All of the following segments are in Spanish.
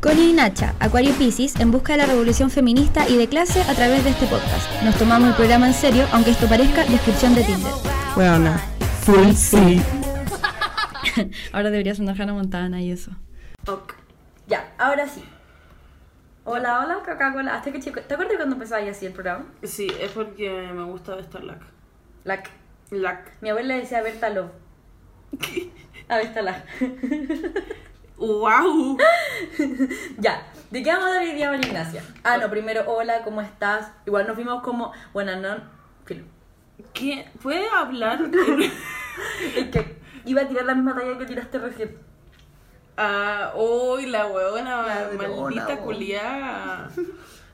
Connie y Nacha, Acuario Pisces, en busca de la revolución feminista y de clase a través de este podcast. Nos tomamos el programa en serio, aunque esto parezca descripción de Tinder. Bueno, full sí. Ahora debería sonar Hannah Montana y eso. Ok. Ya, ahora sí. Hola, hola, Coca-Cola. Hasta que chico. ¿Te acuerdas cuando empezaba así el programa? Sí, es porque me gusta Vestar Lac. Lac. Lac. Mi abuela decía Berta Lo. A. ¡Wow! ya. ¿De qué vamos a hablar hoy día, María Ignacia? Ah, no, primero, hola, ¿cómo estás? Igual nos vimos como. Bueno, no. Filo. ¿Qué? ¿Puede hablar? Es que iba a tirar la misma talla que tiraste recién. Ah, uy, la huevona, La maldita bo. culiada.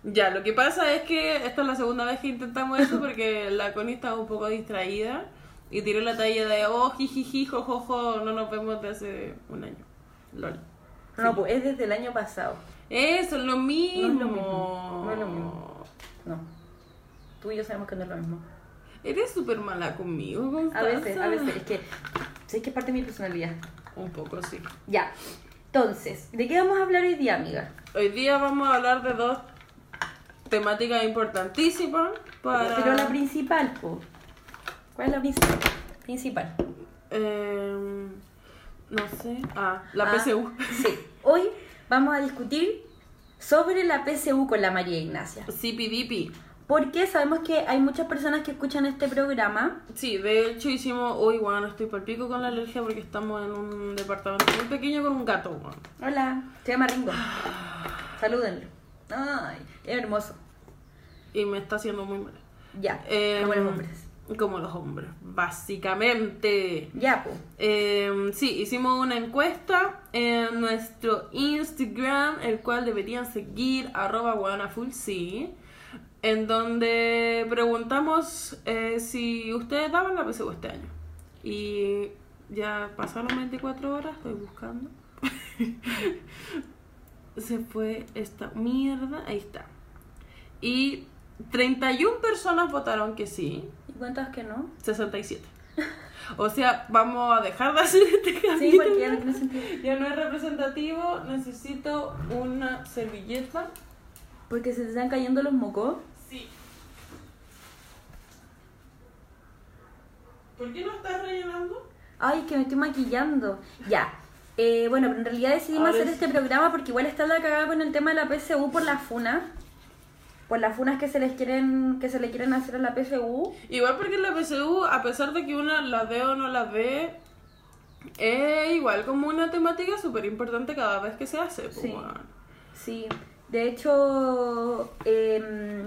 Ya, lo que pasa es que esta es la segunda vez que intentamos eso porque la Connie estaba un poco distraída y tiró la talla de oh, jijiji, jojojo, no nos vemos de hace un año. Lol. No, pues es desde el año pasado. Eso, es lo mismo. No es lo mismo. No es lo mismo. No. Tú y yo sabemos que no es lo mismo. Eres súper mala conmigo, A Constanza. veces, a veces. Es que. ¿Sabes que es parte de mi personalidad? Un poco, sí. Ya. Entonces, ¿de qué vamos a hablar hoy día, amiga? Hoy día vamos a hablar de dos temáticas importantísimas para... Pero la principal, po. ¿Cuál es la principal? Principal. Em, no sé. Ah, la Ah, PSU. Sí. Hoy vamos a discutir sobre la PSU con la María Ignacia. CPDP. Porque sabemos que hay muchas personas que escuchan este programa. Sí, de hecho hicimos... Uy, bueno, estoy por pico con la alergia porque estamos en un departamento muy pequeño con un gato. Hola, se llama Ringo. Salúdenlo. Ay, es hermoso. Y me está haciendo muy mal. Ya, Em, como los hombres. Como los hombres, básicamente. Ya, po. Eh, sí, hicimos una encuesta en nuestro Instagram, el cual deberían seguir, arroba sí, en donde preguntamos eh, si ustedes daban la PSU este año. Y ya pasaron 24 horas, estoy buscando. Se fue esta mierda, ahí está. Y 31 personas votaron que sí, ¿Y cuántas que no? 67. O sea, vamos a dejar de hacer este Sí, porque ya no tiene sentido. Ya no es representativo, necesito una servilleta. Porque se te están cayendo los mocos. Sí. ¿Por qué no estás rellenando? Ay, es que me estoy maquillando. Ya. Eh, bueno, pero en realidad decidimos Ahora hacer sí. este programa porque igual está la cagada con el tema de la PSU por las funas. Por las funas que se les quieren, que se le quieren hacer a la PSU. Igual porque la PSU, a pesar de que una la ve o no la ve, es igual como una temática súper importante cada vez que se hace. pues, Sí. Sí. De hecho, em,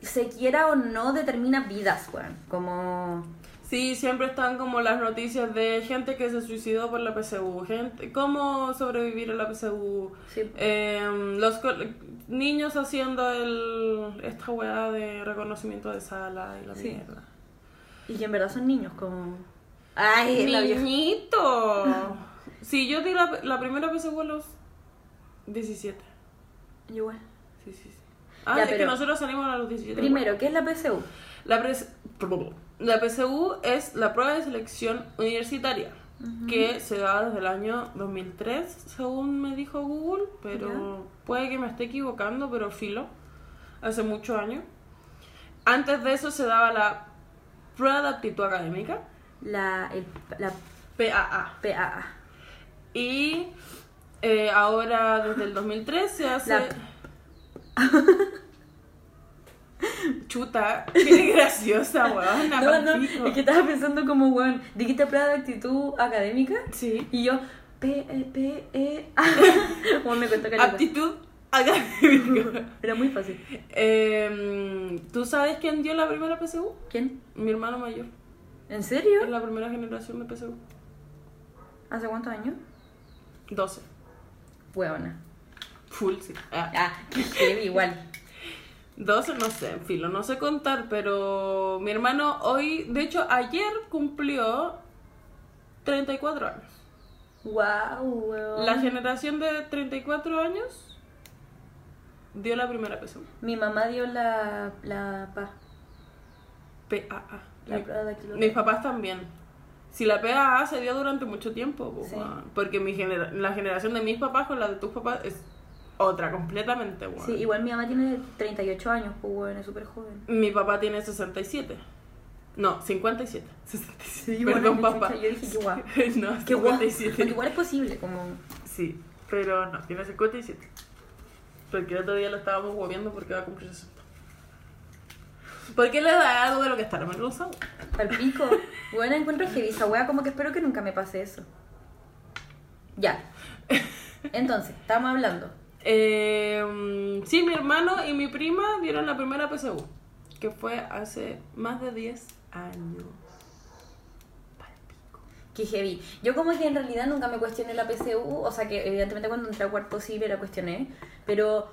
se quiera o no, determina vidas, weón. Como. Sí, siempre están como las noticias de gente que se suicidó por la PSU, gente, cómo sobrevivir a la PSU, Sí. Em, los niños haciendo el esta weá de reconocimiento de sala y la Sí. mierda. Y que en verdad son niños, como. Ay. ¡Niñito! sí, yo di la, la primera PSU a los 17. Igual. Sí, sí, sí. Ah, Ya, es que nosotros salimos a los 17. Primero, ¿qué es la PSU? La, pres- la PSU es la prueba de selección universitaria, que se da desde el año 2003, según me dijo Google, pero puede que me esté equivocando, pero filo, hace muchos años. Antes de eso se daba la prueba de aptitud académica, La, el, la PAA, PAA. y eh, ahora desde el 2003 se hace... La- Chuta, qué graciosa, weón. No, no, es que estaba pensando como, weón, dijiste prueba de actitud académica Sí. y yo, P, E, P, E, A. Como me cuento. Aptitud académica. Era muy fácil. Em, ¿Tú sabes quién dio la primera PSU? ¿Quién? Mi hermano mayor. ¿En Es serio? la primera generación de PSU. ¿Hace cuántos años? 12. Huevona. Full, sí. Ah, Ah, qué heavy, igual. 12, no sé, en filo, no sé contar, pero mi hermano hoy, de hecho, ayer cumplió 34 años. Wow, weón. La generación de 34 años dio la primera PSU. Mi mamá dio la, la PA. PAA. La Mi- prueba de actitud. Mis papás también. Si la PAA se dio durante mucho tiempo, Sí. weón. porque mi genera- la generación de mis papás con la de tus papás es otra completamente, weón. Sí, igual mi mamá tiene 38 años, pues bueno, es súper joven. Mi papá tiene 67. No, 57. 67. Sí, Perdón, bueno, papá. yo dije, guau. no, Qué guay. 57. Igual es posible, como... Sí, pero no, tiene 57. Porque el otro día lo estábamos moviendo porque va a cumplir 60. ¿Por qué le da algo de lo que está avergonzado? Al pico. Bueno, encuentro heavy esa wea, como que espero que nunca me pase eso. Ya. Entonces, estamos hablando. Eh, sí, mi hermano y mi prima dieron la primera PSU, que fue hace más de 10 años. Que heavy. Yo como que en realidad nunca me cuestioné la PSU, o sea que evidentemente cuando entré a cuarto sí me la cuestioné, pero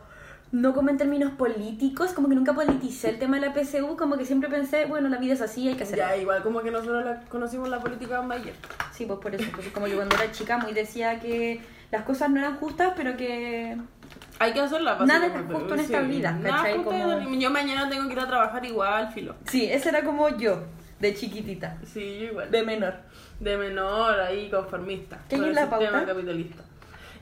no como en términos políticos, como que nunca politicé el tema de la PSU, como que siempre pensé, bueno, la vida es así, hay que hacerlo. Ya, igual como que nosotros la- conocimos la política Mayer. Sí, pues por eso, porque como yo cuando era chica muy decía que las cosas no eran justas, pero que... Hay que hacerla. Nada es básicamente. justo en esta vida, Yo mañana tengo que ir a trabajar igual, filo. Sí, ese era como yo, de chiquitita, Sí, yo igual. de menor. de menor ahí conformista ¿Qué con en el la sistema pauta? capitalista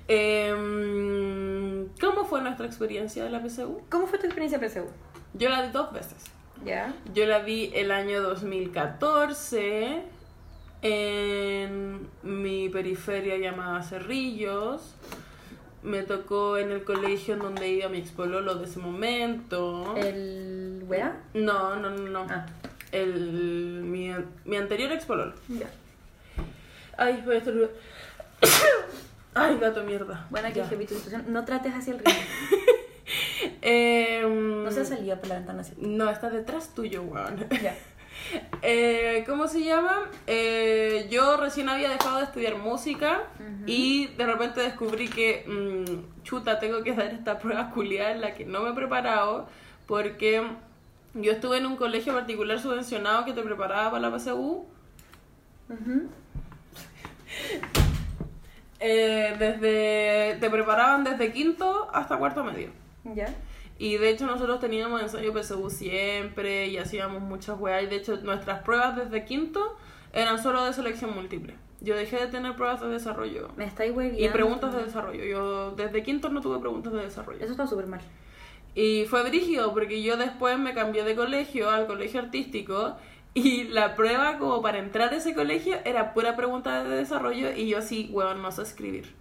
Em, ¿cómo fue nuestra experiencia de la PSU? ¿Cómo fue tu experiencia PSU? yo la di dos veces ¿Ya? yo la di el año 2014 en mi periferia llamada Cerrillos me tocó en el colegio en donde iba mi expololo de ese momento ¿El wea? no no no no Ah. el mi, mi anterior expololo Ya. Ay, voy a estornudar. Ay, gato mierda. Buena que Ya. heavy tu situación. No trates hacia el río. Em, No se ha salido por la ventana, ¿cierto? No, está detrás tuyo, weón. Ya. Eh, ¿Cómo se llama? Eh, yo recién había dejado de estudiar música y de repente descubrí que, mm, chuta, tengo que dar esta prueba culiada en la que no me he preparado porque yo estuve en un colegio particular subvencionado que te preparaba para la PSU. Eh, desde te preparaban desde quinto hasta cuarto medio Ya. Y de hecho nosotros teníamos ensayo PSU siempre y hacíamos muchas weas y de hecho nuestras pruebas desde quinto eran solo de selección múltiple yo dejé de tener pruebas de desarrollo Me estáis hueviando. y preguntas de desarrollo yo desde quinto no tuve preguntas de desarrollo Eso está súper mal. y fue brígido porque yo después me cambié de colegio al colegio artístico y la prueba como para entrar a ese colegio era pura pregunta de desarrollo y yo así, weón, no sé escribir.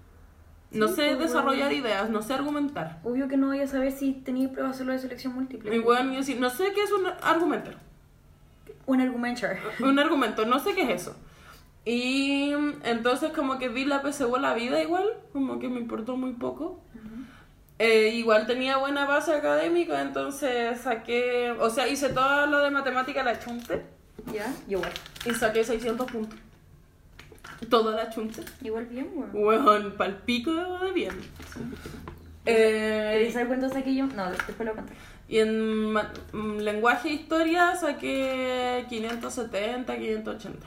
No Sí, sé pues, desarrollar ideas, no sé argumentar. Obvio que no voy a saber si tenéis pruebas solo de selección múltiple. Y weón, yo así, no sé qué es un argumento. Un argumento. Un argumento, no sé qué es eso. Y entonces como que vi la PSU a la vida igual, como que me importó muy poco. Eh, igual tenía buena base académica, entonces saqué, o sea, hice todo lo de matemática la chunte Ya. Igual. y saqué 600 puntos. Toda la chunte. Igual bien, weón. Weón, palpico de bien. ¿Queréis Eh, saber cuánto saqué yo? No, después lo conté. y en mm, lenguaje e historia saqué 570, 580.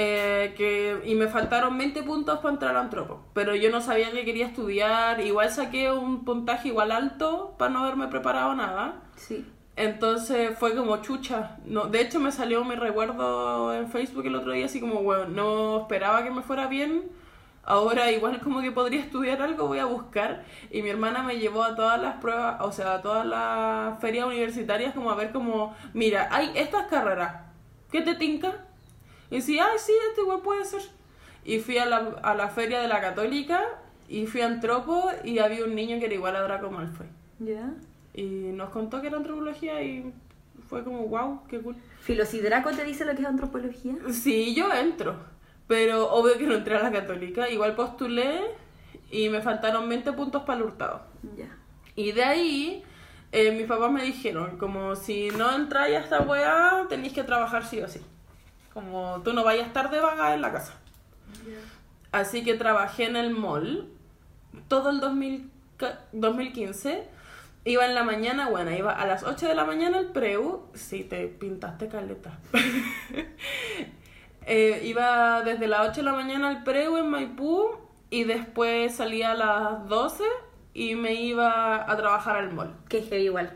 Eh, que, y me faltaron 20 puntos para entrar a antropo. Pero yo no sabía que quería estudiar. Igual saqué un puntaje igual alto para no haberme preparado nada. Sí. Entonces fue como chucha. No, de hecho me salió mi recuerdo en Facebook el otro día así como, bueno, no esperaba que me fuera bien. Ahora igual como que podría estudiar algo, voy a buscar. Y mi hermana me llevó a todas las pruebas, o sea, a todas las ferias universitarias como a ver como, mira, hay estas carreras. ¿Qué te tinca? Y decía, ay, sí, este igual puede ser. Y fui a la, a la feria de la católica y fui a Antropo y había un niño que era igual a Draco Malfoy. Ya. Y nos contó que era antropología y fue como, wow, qué cool. Filo, si Draco te dice lo que es antropología. Sí, yo entro, pero obvio que no entré a la católica. Igual postulé y me faltaron 20 puntos para el hurtado. Ya. Y de ahí, eh, mis papás me dijeron, como si no entráis a esta weá, tenéis que trabajar sí o sí. Como tú no vayas a estar de vaga en la casa. Así que trabajé en el mall todo el 2000 ca- 2015. Iba en la mañana, bueno, iba a las 8 de la mañana al preu. Sí, te pintaste caleta. Eh, iba desde las 8 de la mañana al preu en Maipú y después salía a las 12 y me iba a trabajar al mall. Que heavy igual.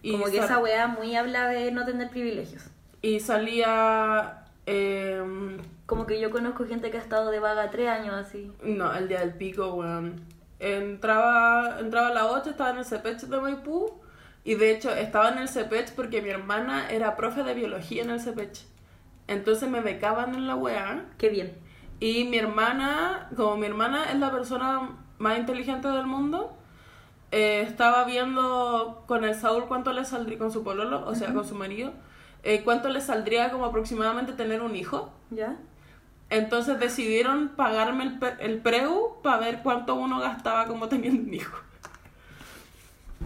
Y Como que esa weá muy habla de no tener privilegios. Y salía Em, Como que yo conozco gente que ha estado de vaga tres años así. no, el día del pico, weón. Entraba, entraba a las 8, estaba en el CEPECH de Maipú. Y de hecho, estaba en el CEPECH porque mi hermana era profe de biología en el CEPECH. Entonces me becaban en la weá. Qué bien. Y mi hermana, como mi hermana es la persona más inteligente del mundo, eh, estaba viendo con el Saúl cuánto le saldría, con su pololo, o sea, con su marido, eh, cuánto le saldría como aproximadamente tener un hijo. ¿Ya? Entonces decidieron pagarme el, el preu para ver cuánto uno gastaba como teniendo un hijo.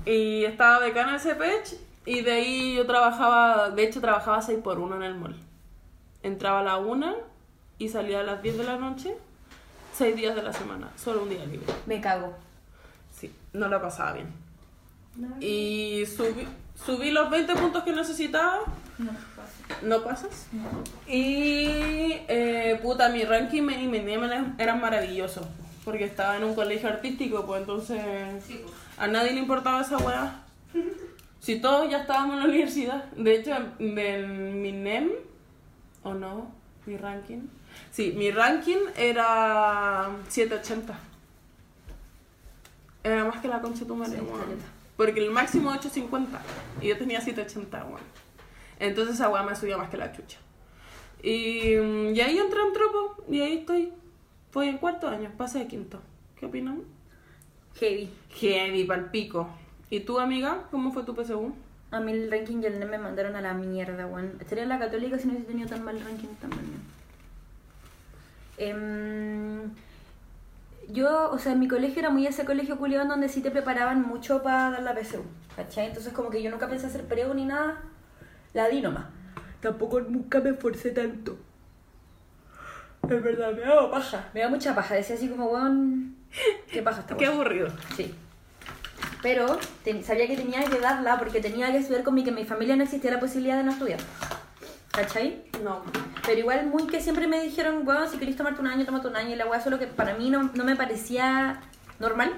Y estaba becana en ese pech y de ahí yo trabajaba, de hecho trabajaba 6 por 1 en el mall. Entraba a la 1 y salía a las 10 de la noche, 6 días de la semana, solo un día libre. Me cago. Sí, no la pasaba bien. Y subí, subí los 20 puntos que necesitaba No, ¿No pasas? Y eh, puta, mi ranking y mi nivel eran maravillosos. Porque estaba en un colegio artístico, pues entonces a nadie le importaba esa weá. Si todos ya estábamos en la universidad. De hecho, mi NEM, o no, mi ranking. Sí, mi ranking era 780. Era más que la concha de tu madre, Sí. Porque el máximo 850. Y yo tenía 780, weón. Entonces esa weá me subía más que la chucha. Y, mm, y ahí entré en tropo. Y ahí estoy. Voy en cuarto año, pasé de quinto. ¿Qué opinan? Heavy. Heavy, palpico. ¿Y tú, amiga? ¿Cómo fue tu PSU? A mí el ranking y el NEM me mandaron a la mierda, weón. Estaría en la católica si no hubiese tenido tan mal ranking también. Em, yo, o sea, en mi colegio era muy ese colegio culiado donde sí te preparaban mucho para dar la PSU, ¿cachai? Entonces como que yo nunca pensé hacer preo ni nada, la di nomás. Tampoco nunca me esforcé tanto. Es verdad, me daba paja. Me da mucha paja, decía así como, weón, qué paja esta Qué aburrido. Sí. Pero ten- sabía que tenía que darla porque tenía que estudiar con mi que en mi familia no existía la posibilidad de no estudiar. ¿Cachai? No. Pero igual muy que siempre me dijeron, bueno, si querés tomarte un año, tómate un año. Y la weá solo que para mí no, no me parecía normal.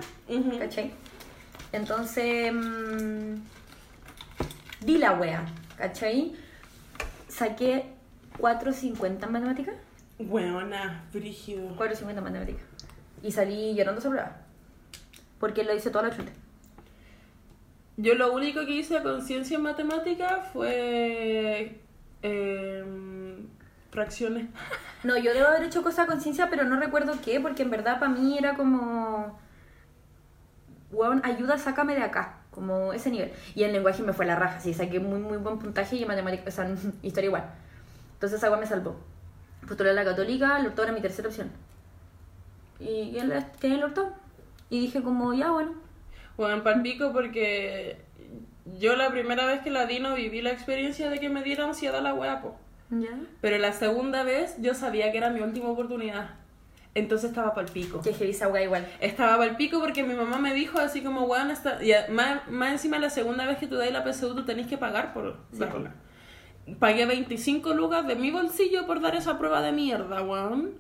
¿Cachai? Entonces, mm, di la wea, ¿cachai? Saqué 4.50 en matemáticas. Buena, brígido. 4.50 en matemáticas. Y salí llorando esa prueba. Porque lo hice toda la chute. Yo lo único que hice con ciencia en matemática fue em, fracciones. No, yo debo haber hecho cosas a conciencia, pero no recuerdo qué, porque en verdad para mí era como. Weón, ayuda, sácame de acá. Como ese nivel. Y en lenguaje me fue la raja, sí, saqué muy, muy buen puntaje y en matemáticas, o sea, en historia igual. Entonces weá me salvó. Postulé a la católica, el octavo era mi tercera opción. Y, y quedé en el octavo. Y dije como, ya bueno. Bueno, en palpico porque yo la primera vez que la di no viví la experiencia de que me diera ansiedad la wea, po. Ya. Pero la segunda vez yo sabía que era mi última oportunidad. Entonces estaba palpico. Que heavy esa weá igual. Estaba palpico porque mi mamá me dijo así como, weón, esta... y más, más encima la segunda vez que tú dais la PSU tú tenés que pagar por Sí. darla. Pagué 25 lucas de mi bolsillo por dar esa prueba de mierda, weón.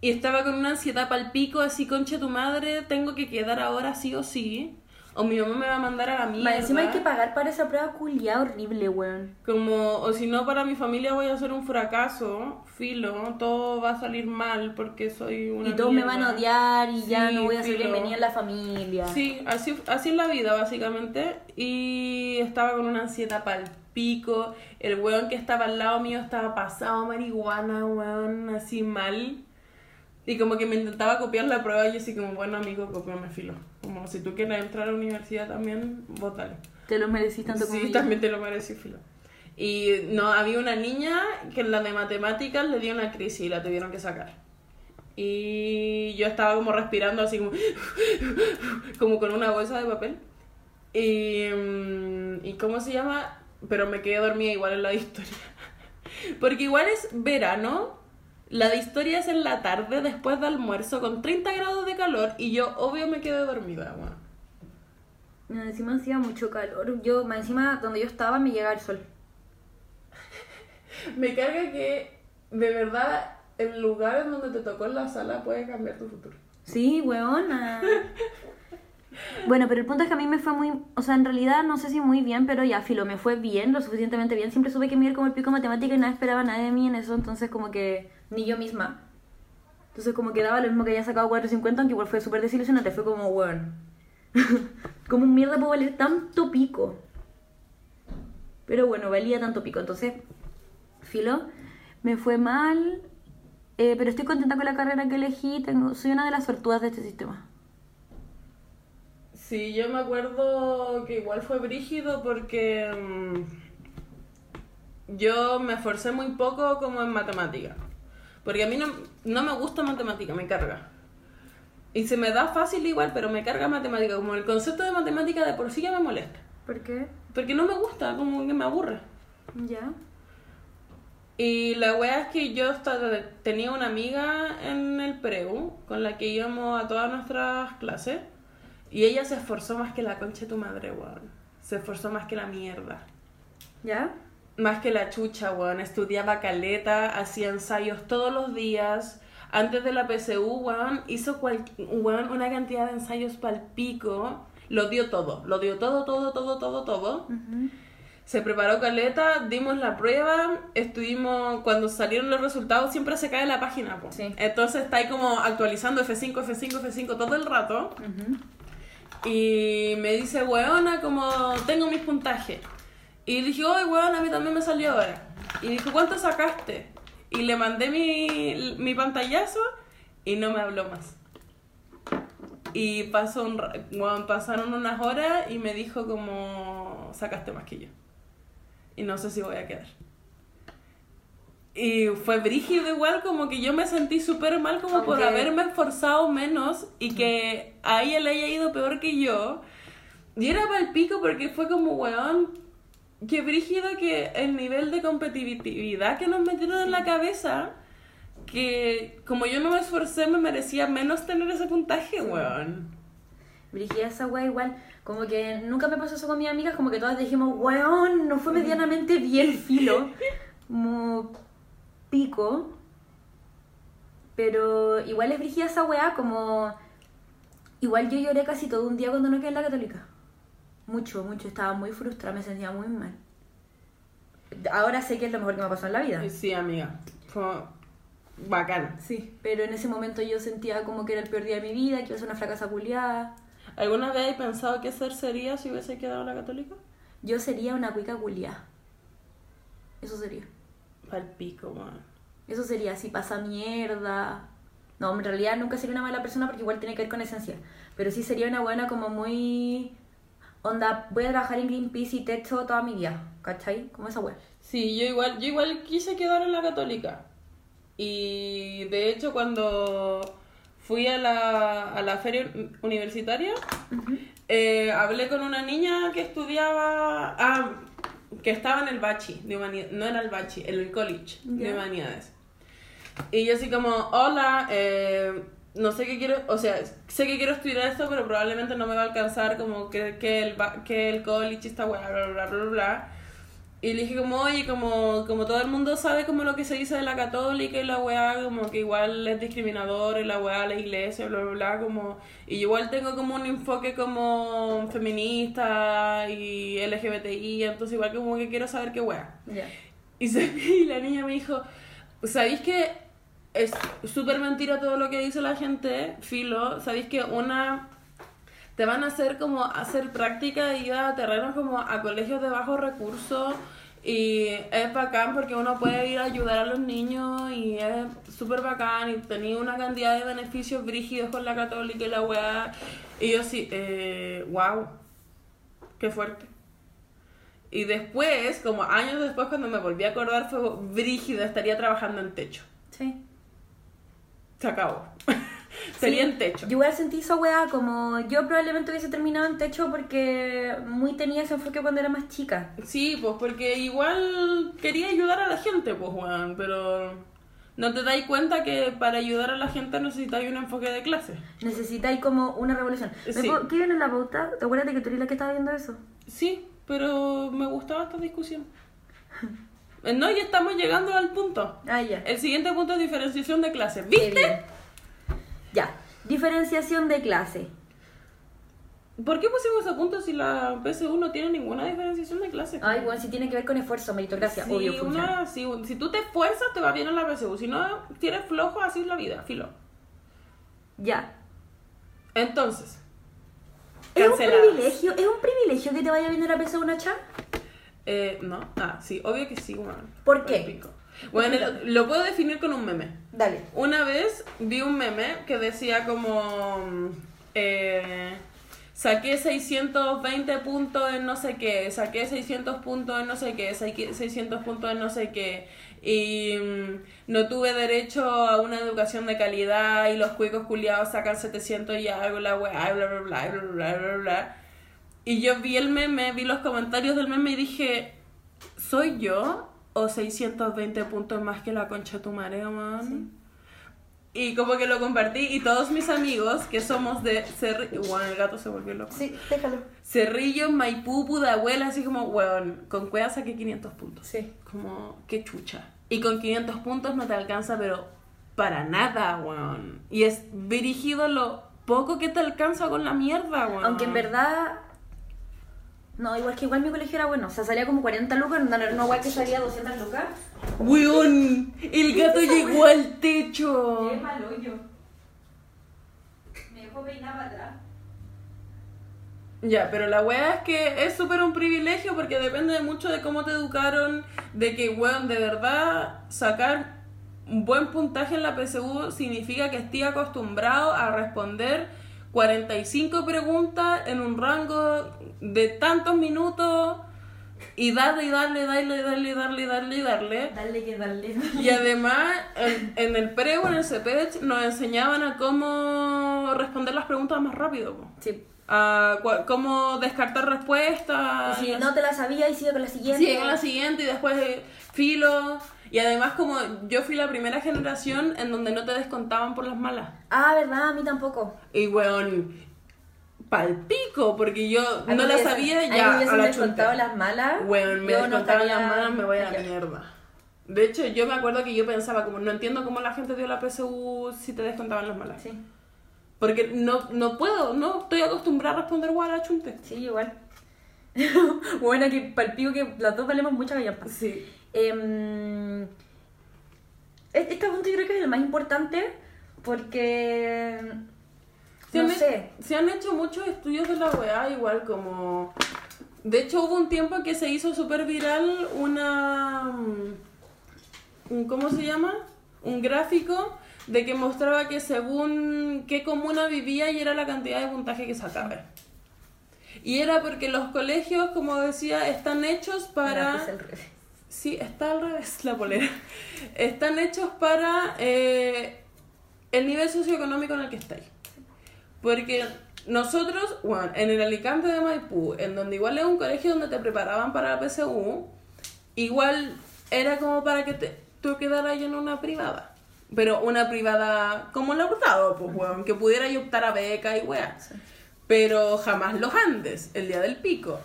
Y estaba con una ansiedad palpico, así, concha tu madre, tengo que quedar ahora sí o sí. O mi mamá me va a mandar a la mierda. Más encima hay que pagar para esa prueba culiada horrible, weón. Como, o si no, para mi familia voy a hacer un fracaso, filo, todo va a salir mal porque soy una Y todos me van a odiar y ya no voy a ser bienvenida en la familia. Sí, así, así es la vida, básicamente. Y estaba con una ansiedad pal pico. El weón que estaba al lado mío estaba pasado marihuana, weón, así mal. Y como que me intentaba copiar la prueba y yo así como, bueno amigo, copiame filo. Como si tú quieres entrar a la universidad también, bótale. Te lo merecís tanto como Sí, yo. también te lo merecí, filo. Y no, había una niña que en la de matemáticas le dio una crisis y la tuvieron que sacar. Y yo estaba como respirando así como, como con una bolsa de papel. Y, mm, ¿y cómo se llama? Pero me quedé dormida igual en la historia. Porque igual es verano, la de historia es en la tarde después de almuerzo con 30 grados de calor y yo obvio me quedé dormida, weón. No, Encima hacía mucho calor. Yo, encima, donde yo estaba, me llegaba el sol. Me carga que de verdad el lugar en donde te tocó en la sala puede cambiar tu futuro. Sí, weona. Bueno, pero el punto es que a mí me fue muy. O sea, en realidad no sé si muy bien, pero ya, filo, me fue bien, lo suficientemente bien. Siempre supe que me iba como el pico matemática y nada esperaba nadie de mí en eso, entonces, como que. Ni yo misma. Entonces, como que daba lo mismo que haya sacado 4.50, aunque igual fue súper desilusionante. Fue como, weón. como un mierda puedo valer tanto pico. Pero bueno, valía tanto pico. Entonces, filo, me fue mal. eh, pero estoy contenta con la carrera que elegí. Tengo, soy una de las sortudas de este sistema. Sí, yo me acuerdo que igual fue brígido porque mm, yo me esforcé muy poco como en matemática. Porque a mí no, no me gusta matemática, me carga. Y se me da fácil igual, pero me carga matemática. Como el concepto de matemática de por sí ya me molesta. ¿Por qué? Porque no me gusta, como que me aburre. Ya. Y la wea es que yo tenía una amiga en el preu con la que íbamos a todas nuestras clases. Y ella se esforzó más que la concha de tu madre, weón. Se esforzó más que la mierda. ¿Ya? Más que la chucha, weón. Estudiaba caleta, hacía ensayos todos los días. Antes de la PSU, weón, hizo cual- weón, una cantidad de ensayos pal pico. Lo dio todo, lo dio todo, todo, todo, todo, todo. Se preparó caleta, dimos la prueba, estuvimos, cuando salieron los resultados siempre se cae la página. Sí. Entonces está ahí como actualizando F5, F5, F5 todo el rato. Y me dice, weona, como tengo mis puntajes. Y dije, oye, weón, a mí también me salió ahora. Y dijo, ¿cuánto sacaste? Y le mandé mi, mi pantallazo y no me habló más. Y pasó un, pasaron unas horas y me dijo como, sacaste más que yo. Y no sé si voy a quedar. Y fue brígido igual, como que yo me sentí súper mal como por haberme esforzado menos y que a ella le haya ido peor que yo. Y era para el pico porque fue como, weón, qué brígido que el nivel de competitividad que nos metieron en la cabeza, que como yo no me esforcé me merecía menos tener ese puntaje, weón. Brigida esa wea igual. Como que nunca me pasó eso con mis amigas, como que todas dijimos, weón, no fue medianamente bien filo. Como pico. Pero igual es brigida esa wea, como. Igual yo lloré casi todo un día cuando no quedé en la católica. Mucho, mucho. Estaba muy frustrada, me sentía muy mal. Ahora sé que es lo mejor que me ha pasado en la vida. Y Sí, amiga, fue bacán. Sí, pero en ese momento yo sentía como que era el peor día de mi vida, que iba a ser una fracasa culiada. ¿Alguna vez has pensado qué ser sería si hubiese quedado en la católica? Yo sería una cuica culiada. Eso sería. Pal pico, weón. Eso sería si pasa mierda. No, en realidad nunca sería una mala persona porque igual tiene que ver con esencia. Pero sí sería una buena como muy... Onda, voy a trabajar en Greenpeace y techo toda mi vida. ¿Cachai? Como esa wea. Sí, yo igual, yo igual quise quedar en la católica. Y de hecho cuando fui a la, a la feria universitaria, eh, hablé con una niña que estudiaba, ah, que estaba en el bachi de humanidades, no era el bachi, en el college de humanidades. Y yo así como, hola, eh, no sé qué quiero, o sea, sé que quiero estudiar esto, pero probablemente no me va a alcanzar como que, que, el, que el college está bla, bla, bla, bla, bla. Y le dije como, oye, como, como todo el mundo sabe como lo que se dice de la católica y la weá, como que igual es discriminador y la weá, la iglesia, bla, bla, bla, como... Y yo igual tengo como un enfoque como feminista y LGBTI, entonces igual como que quiero saber qué weá. Ya. Y, se- y la niña me dijo, ¿sabéis que es súper mentira todo lo que dice la gente, filo? ¿Sabéis que una... Te van a hacer como hacer práctica y ir a terrenos como a colegios de bajos recursos y es bacán porque uno puede ir a ayudar a los niños y es súper bacán y tenía una cantidad de beneficios brígidos con la católica y la weá. Y yo sí, eh, wow, qué fuerte. Y después, como años después, cuando me volví a acordar, fue brígido, estaría trabajando en techo. Sí. Se acabó. Sería Sí, en techo. Yo igual sentí esa wea como yo probablemente hubiese terminado en techo porque muy tenía ese enfoque cuando era más chica. Sí, pues porque igual quería ayudar a la gente, pues, weón, pero no te dais cuenta que para ayudar a la gente necesitáis un enfoque de clase. Necesitáis como una revolución. ¿Me Sí. ¿Qué viene en la pauta? ¿Te acuerdas de que tú eres la que estaba viendo eso? Sí, pero me gustaba esta discusión. Eh, No, ya estamos llegando al punto. Ah, ya. El siguiente punto es diferenciación de clase. Qué ¿Viste? Ya. Diferenciación de clase. ¿Por qué pusimos ese punto si la PSU no tiene ninguna diferenciación de clase? Ay, bueno, si tiene que ver con esfuerzo, meritocracia, Sí, obvio una, si, si tú te esfuerzas, te va bien en la PSU. Si no, tienes flojo, así es la vida, filo. Ya. Entonces, ¿Es un privilegio? ¿Es un privilegio que te vaya bien en la PSU una chat? Eh, no, ah, sí, obvio que sí, bueno. ¿Por qué? Pico. Bueno, lo, lo puedo definir con un meme. Dale. Una vez vi un meme que decía como... eh, saqué 620 puntos en no sé qué, saqué 600 puntos en no sé qué, saqué 600 puntos en no sé qué. Y mm, no tuve derecho a una educación de calidad y los cuicos culiados sacan 700 y algo, la weá, bla, bla, bla, bla, bla, bla, bla. Y yo vi el meme, vi los comentarios del meme y dije, ¿soy yo o 620 puntos más que la concha de tu madre, man? Y como que lo compartí y todos mis amigos que somos de Cerrillo, bueno, el gato se volvió loco. Sí, déjalo. Cerrillo, Maipú, Pudahuela, así como, weón, con cueva saqué 500 puntos. Sí. Como, qué chucha. Y con 500 puntos no te alcanza, pero para nada, weón. Y es dirigido lo poco que te alcanza con la mierda, weón. Aunque en verdad. No, igual que igual mi colegio era bueno. O sea, salía como 40 lucas, no era una guay que salía 200 lucas. Weón, el gato llegó al techo. mal hoyo. Me dejó peinar para atrás. Ya, pero la weá es que es súper un privilegio porque depende mucho de cómo te educaron, de que, weón, de verdad sacar un buen puntaje en la PSU significa que estés acostumbrado a responder 45 preguntas en un rango de tantos minutos y darle y darle, darle, darle, darle, darle, darle. Dale que dale. Y además, en, en el pre o en el CPECH nos enseñaban a cómo responder las preguntas más rápido. po. Sí. A cómo descartar respuestas. Y si y no te la sabía y sigue con la siguiente. Sigue con la siguiente y después eh, filo. Y además como yo fui la primera generación en donde no te descontaban por las malas. Ah, verdad, a mí tampoco. Y weón, palpico, porque yo A no me la sabía a y mí ya me a la descontado chunta. las malas. Weón, me no descontaban las malas, me voy a la mierda. De hecho, yo me acuerdo que yo pensaba como, no entiendo cómo la gente dio la PSU si te descontaban las malas. Sí, Porque no, no puedo, no estoy acostumbrada a responder igual a la chunte. sí, igual. bueno, que palpico que las dos valemos mucha gallampa. Sí. Em, este punto yo creo que es el más importante porque... Se no han, he- sé. se han hecho muchos estudios de la weá, igual como... De hecho, hubo un tiempo que se hizo súper viral una... un- ¿Cómo se llama? Un gráfico de que mostraba que según qué comuna vivía y era la cantidad de puntaje que sacaba. Y era porque los colegios, como decía, están hechos para... Revés. Sí, está al revés la polera. Están hechos para eh, el nivel socioeconómico en el que estáis. Porque nosotros, bueno, en el Alicante de Maipú, en donde igual es un colegio donde te preparaban para la PSU, igual era como para que te, tú quedaras en una privada. Pero una privada como la Hurtado, pues, weón, que pudiera yo optar a beca y weá. Pero jamás los Andes, el día del pico.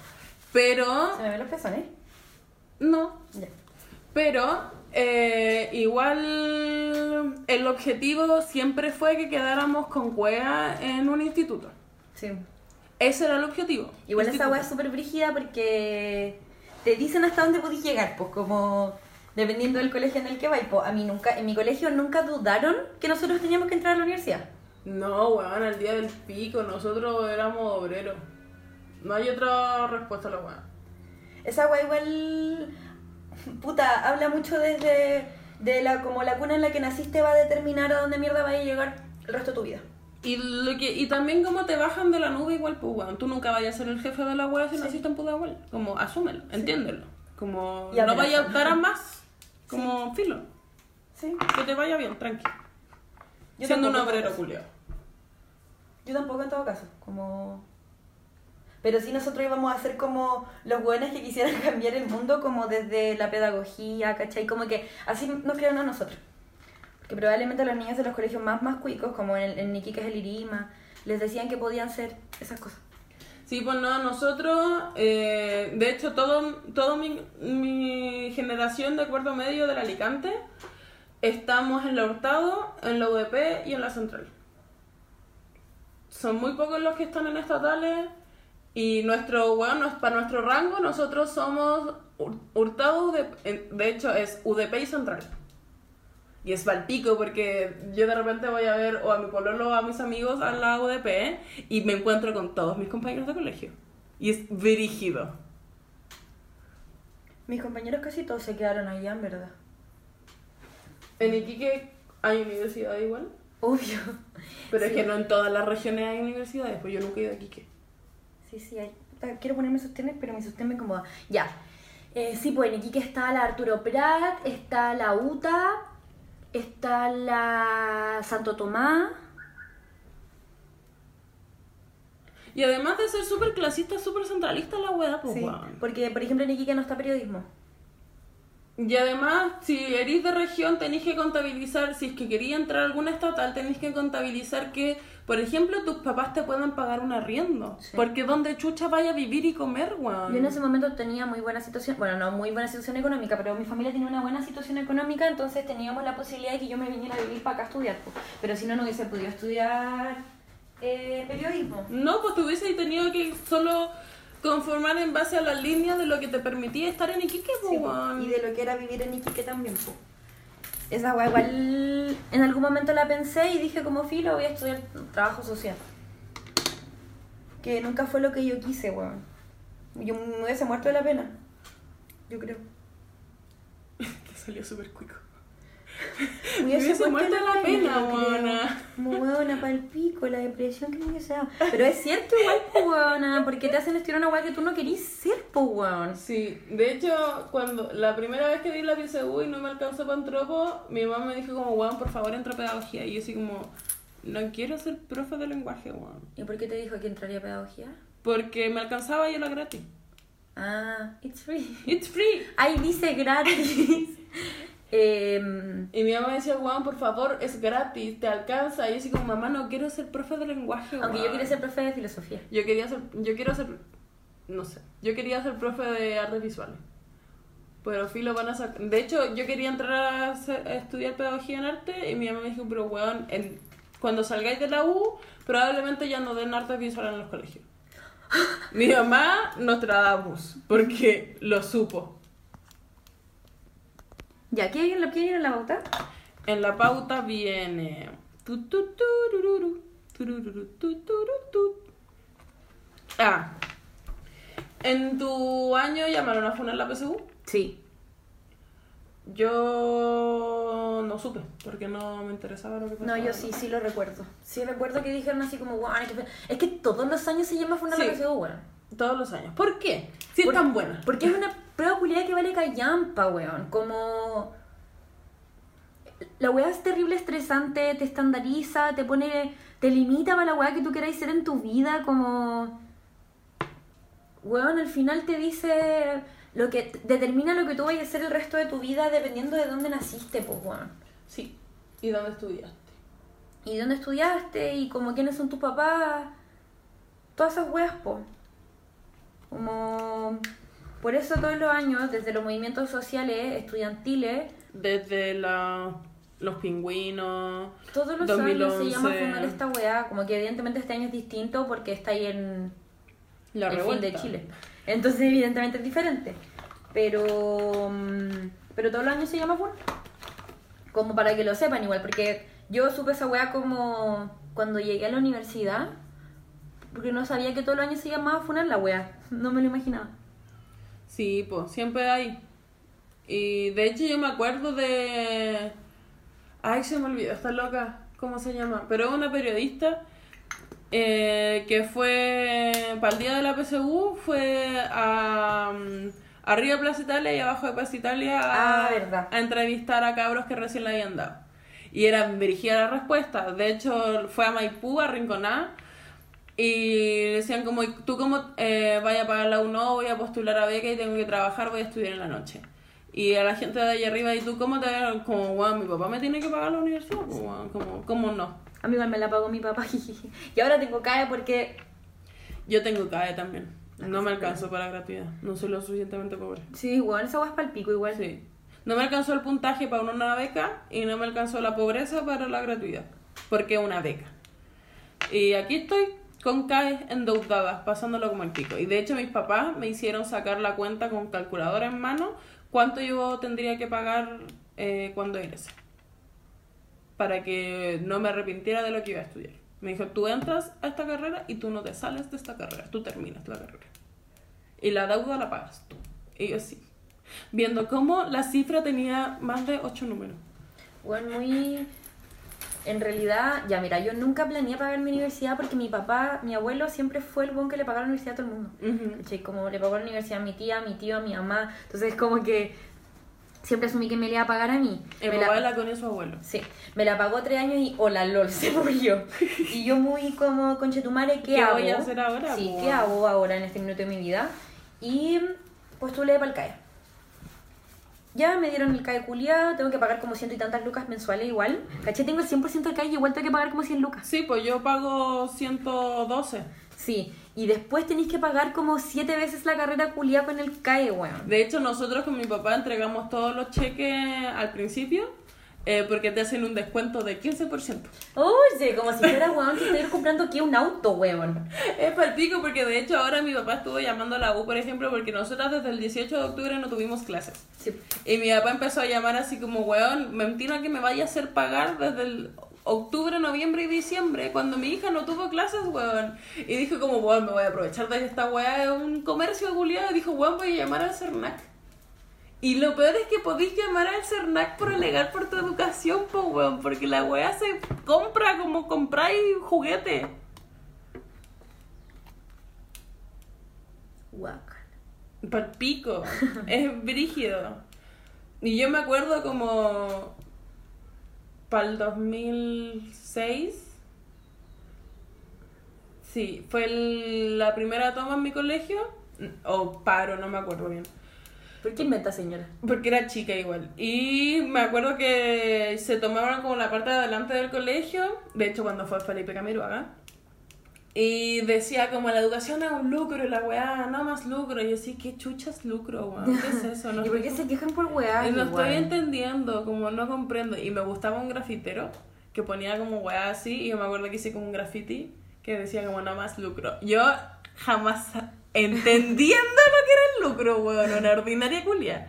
Pero, Se me ven los pezones. no, Ya. pero eh, igual el objetivo siempre fue que quedáramos con cuea en un instituto. Sí. Ese era el objetivo. Igual esa weá es súper brígida porque te dicen hasta dónde podés llegar, pues como dependiendo del colegio en el que vais. Pues a mí nunca, en mi colegio nunca dudaron que nosotros teníamos que entrar a la universidad. No, weón, el día del pico nosotros éramos obreros. No hay otra respuesta a la weá. Esa weá igual, puta, habla mucho desde de la como la cuna en la que naciste va a determinar a dónde mierda va a llegar el resto de tu vida. Y, lo que, y también como te bajan de la nube igual, pues weón, tú nunca vayas a ser el jefe de la weá si naciste en Pudahuel. Como, asúmelo, entiéndelo. Como, Y no vayas a a más. Como, filo. Sí. Que te vaya bien, tranqui. Yo Siendo un obrero culiao. Yo tampoco en todo caso, como... Pero sí nosotros íbamos a ser como los buenos que quisieran cambiar el mundo como desde la pedagogía, ¿cachai? Como que así nos crearon a nosotros. Porque probablemente a los niños de los colegios más más cuicos, como en, en Iquique es el Irima, les decían que podían ser esas cosas. Sí, pues no, nosotros, eh, de hecho, todo, todo mi, mi generación de cuarto medio del Alicante, estamos en la Hurtado, en la UDP y en la Central. Son muy pocos los que están en estatales Y nuestro, bueno, para nuestro rango, nosotros somos Hur- Hurtado, UDP, en- de hecho es UDP y Central. Y es palpico porque yo de repente voy a ver o a mi pololo o a mis amigos a la UDP y me encuentro con todos mis compañeros de colegio. Y es brígido. Mis compañeros casi todos se quedaron allá, en verdad. En Iquique hay universidad igual, Obvio. pero es que no en todas las regiones hay universidades, pues yo nunca he ido a Iquique. Sí, sí, hay. Quiero ponerme sostenes, pero mi sostén me incomoda. Ya. Eh, sí, pues en Iquique está la Arturo Prat, está la UTA, está la Santo Tomás. Y además de ser súper clasista, súper centralista la weá, pues Sí, porque por ejemplo en Iquique no está periodismo. Y además, si eres de región, tenéis que contabilizar, si es que quería entrar a alguna estatal, tenéis que contabilizar que, por ejemplo, tus papás te puedan pagar un arriendo. Sí. Porque donde chucha vaya a vivir y comer, weón. Yo en ese momento tenía muy buena situación, bueno, no muy buena situación económica, pero mi familia tenía una buena situación económica, entonces teníamos la posibilidad de que yo me viniera a vivir para acá a estudiar. pues. Pero si no, no hubiese podido estudiar eh, periodismo. No, pues tú hubieses tenido que solo conformar en base a las líneas de lo que te permitía estar en Iquique, Sí, y de lo que era vivir en Iquique también. po. Esa weá igual en algún momento la pensé y dije como filo voy a estudiar trabajo social. Que nunca fue lo que yo quise, weón. Yo me hubiese muerto de la pena. Yo creo. Te salió súper cuico. Me hubiese muerto la pena, weona. Como weona pa'l pico, la depresión que me hubiese dado. Pero es cierto igual, po, weona, porque te hacen estudiar una weá que tú no querís ser, po, weón. Sí, de hecho, cuando la primera vez que di la PSU y no me alcanzó para antropo, mi mamá me dijo como, weón, por favor, entra a pedagogía. Y yo así como, no quiero ser profe de lenguaje, weón. ¿Y por qué te dijo que entraría a pedagogía? Porque me alcanzaba y era gratis. Ah, it's free. It's free. Ahí dice gratis. Em, Y mi mamá me decía, weón, por favor, es gratis, te alcanza. Y yo así como, mamá, no quiero ser profe de lenguaje, aunque yo quería ser profe de filosofía. Yo quería ser, yo quiero ser, no sé, yo quería ser profe de artes visuales. Pero filo van a sacar, de hecho yo quería entrar a, hacer- a estudiar pedagogía en arte y mi mamá me dijo, pero weón, en- cuando salgáis de la U, probablemente ya no den artes visuales en los colegios. mi mamá Nostradamus, porque lo supo. Ya, ¿qué viene, ¿qué viene en la pauta? En la pauta viene... Ah, en tu año llamaron a funar la PSU. Sí. Yo no supe, porque no me interesaba lo que pasaba. No, yo sí, sí lo recuerdo. Sí recuerdo que dijeron así como, "Guau, qué fe-". es que todos los años se llama Fundar Sí. la PSU, weón. Todos los años. ¿Por qué? Si es Por- tan buena. Porque es una prueba culiada que vale callampa, weón. Como. La weá es terrible, estresante, te estandariza, te pone. te limita para la weá que tú queráis ser en tu vida, como. Weón, al final te dice. Lo que determina lo que tú vayas a hacer el resto de tu vida dependiendo de dónde naciste, pues, weón. Sí. ¿Y dónde estudiaste? Y dónde estudiaste, y como quiénes son tus papás. Todas esas weas, po. Como. Por eso todos los años, desde los movimientos sociales, estudiantiles, Desde la, los pingüinos. todos los 2011. años se llama fundar esta wea. Como que evidentemente este año es distinto porque está ahí en La el fin revuelta. de Chile. Entonces, evidentemente es diferente. Pero. mm, Pero todos los años se llama FUN. Como para que lo sepan igual, porque yo supe esa wea como cuando llegué a la universidad. Porque no sabía que todos los años se llamaba FUNAR la wea. No me lo imaginaba. Sí, pues siempre hay. Y de hecho yo me acuerdo de... Ay, se me olvidó, está loca. ¿Cómo se llama? Pero es una periodista eh, que fue para el día de la PSU, fue a, mm, arriba de Plaza Italia y abajo de Plaza Italia a, Ah, verdad. a entrevistar a cabros que recién le habían dado. Y era dirigida la respuesta. De hecho, fue a Maipú, a Rinconá, y decían como, tú cómo eh, vaya a pagar la UNO, voy a postular a beca y tengo que trabajar, voy a estudiar en la noche. Y a la gente de allá arriba, ¿y tú cómo te Como, weón, mi papá me tiene que pagar la universidad, pues, weón, como, ¿cómo no? A mí igual me la pagó mi papá. y ahora tengo CAE porque. Yo tengo CAE también. No me alcanzó para la gratuidad. No soy lo suficientemente pobre. Sí, igual, esa es el pico igual. Sí. No me alcanzó el puntaje para una beca y no me alcanzó la pobreza para la gratuidad. Porque es una beca. Y aquí estoy con CAE endeudadas, pasándolo como el pico. Y de hecho mis papás me hicieron sacar la cuenta con calculadora en mano cuánto yo tendría que pagar eh, cuando egrese. Para que no me arrepintiera de lo que iba a estudiar. Me dijo, tú entras a esta carrera y tú no te sales de esta carrera, tú terminas la carrera. Y la deuda la pagas tú. Y yo sí. Viendo cómo la cifra tenía más de ocho números. Bueno, muy... En realidad, ya mira, yo nunca planeé pagar mi universidad porque mi papá, mi abuelo siempre fue el buen que le pagaba la universidad a todo el mundo. ¿Cachai? Como le pagó la universidad a mi tía, a mi tío, a mi mamá. Entonces como que siempre asumí que me le iba a pagar a mí. El Me papá la- la con su abuelo. Sí, me la pagó tres años y hola LOL, se murió. Y yo muy como conchetumare, ¿qué, ¿Qué hago? voy a hacer ahora, Sí? ¿qué hago ahora en este minuto de mi vida? Y postulé para el CAE. Ya me dieron el CAE culiado, tengo que pagar como ciento y tantas lucas mensuales igual. ¿Caché? Tengo el 100% del CAE y igual tengo que pagar como 100 lucas. Sí, pues yo pago 112. Sí, y después tenéis que pagar como siete veces la carrera culiada con el CAE, weón. De hecho, nosotros con mi papá entregamos todos los cheques al principio eh, porque te hacen un descuento de 15%. Oye, como si fuera, weón, que estoy comprando aquí un auto, weón. Es palpico porque de hecho ahora mi papá estuvo llamando a la U, por ejemplo, porque nosotras desde el 18 de octubre no tuvimos clases. Sí. Y mi papá empezó a llamar así como, weón, mentira que me vaya a hacer pagar desde el octubre, noviembre y diciembre, cuando mi hija no tuvo clases, weón. Y dijo como, weón, me voy a aprovechar de esta weá es un comercio culiado. Y dijo, weón, voy a llamar al CERNAC. Y lo peor es que podéis llamar al CERNAC por alegar por tu educación, po, weón, porque la weá se compra como compráis juguete. Guaca. Palpico. es brígido. Y yo me acuerdo como para el 2006. Sí, fue el- la primera toma en mi colegio. O paro, no me acuerdo bien. ¿Por qué inventa, señora? Porque era chica igual. Y me acuerdo que se tomaban como la parte de adelante del colegio. De hecho, cuando fue Felipe Camiroaga. Y decía como la educación es un lucro y la weá, no más lucro. Y yo sí, ¿qué chuchas lucro, weón? ¿Qué es eso? No ¿Y por qué se quejan por weá? y no igual? estoy entendiendo, como no comprendo. Y me gustaba un grafitero que ponía como weá así. Y yo me acuerdo que hice como un graffiti que decía como no más lucro. Yo jamás entendiendo lo que era el lucro, weón, una ordinaria culia.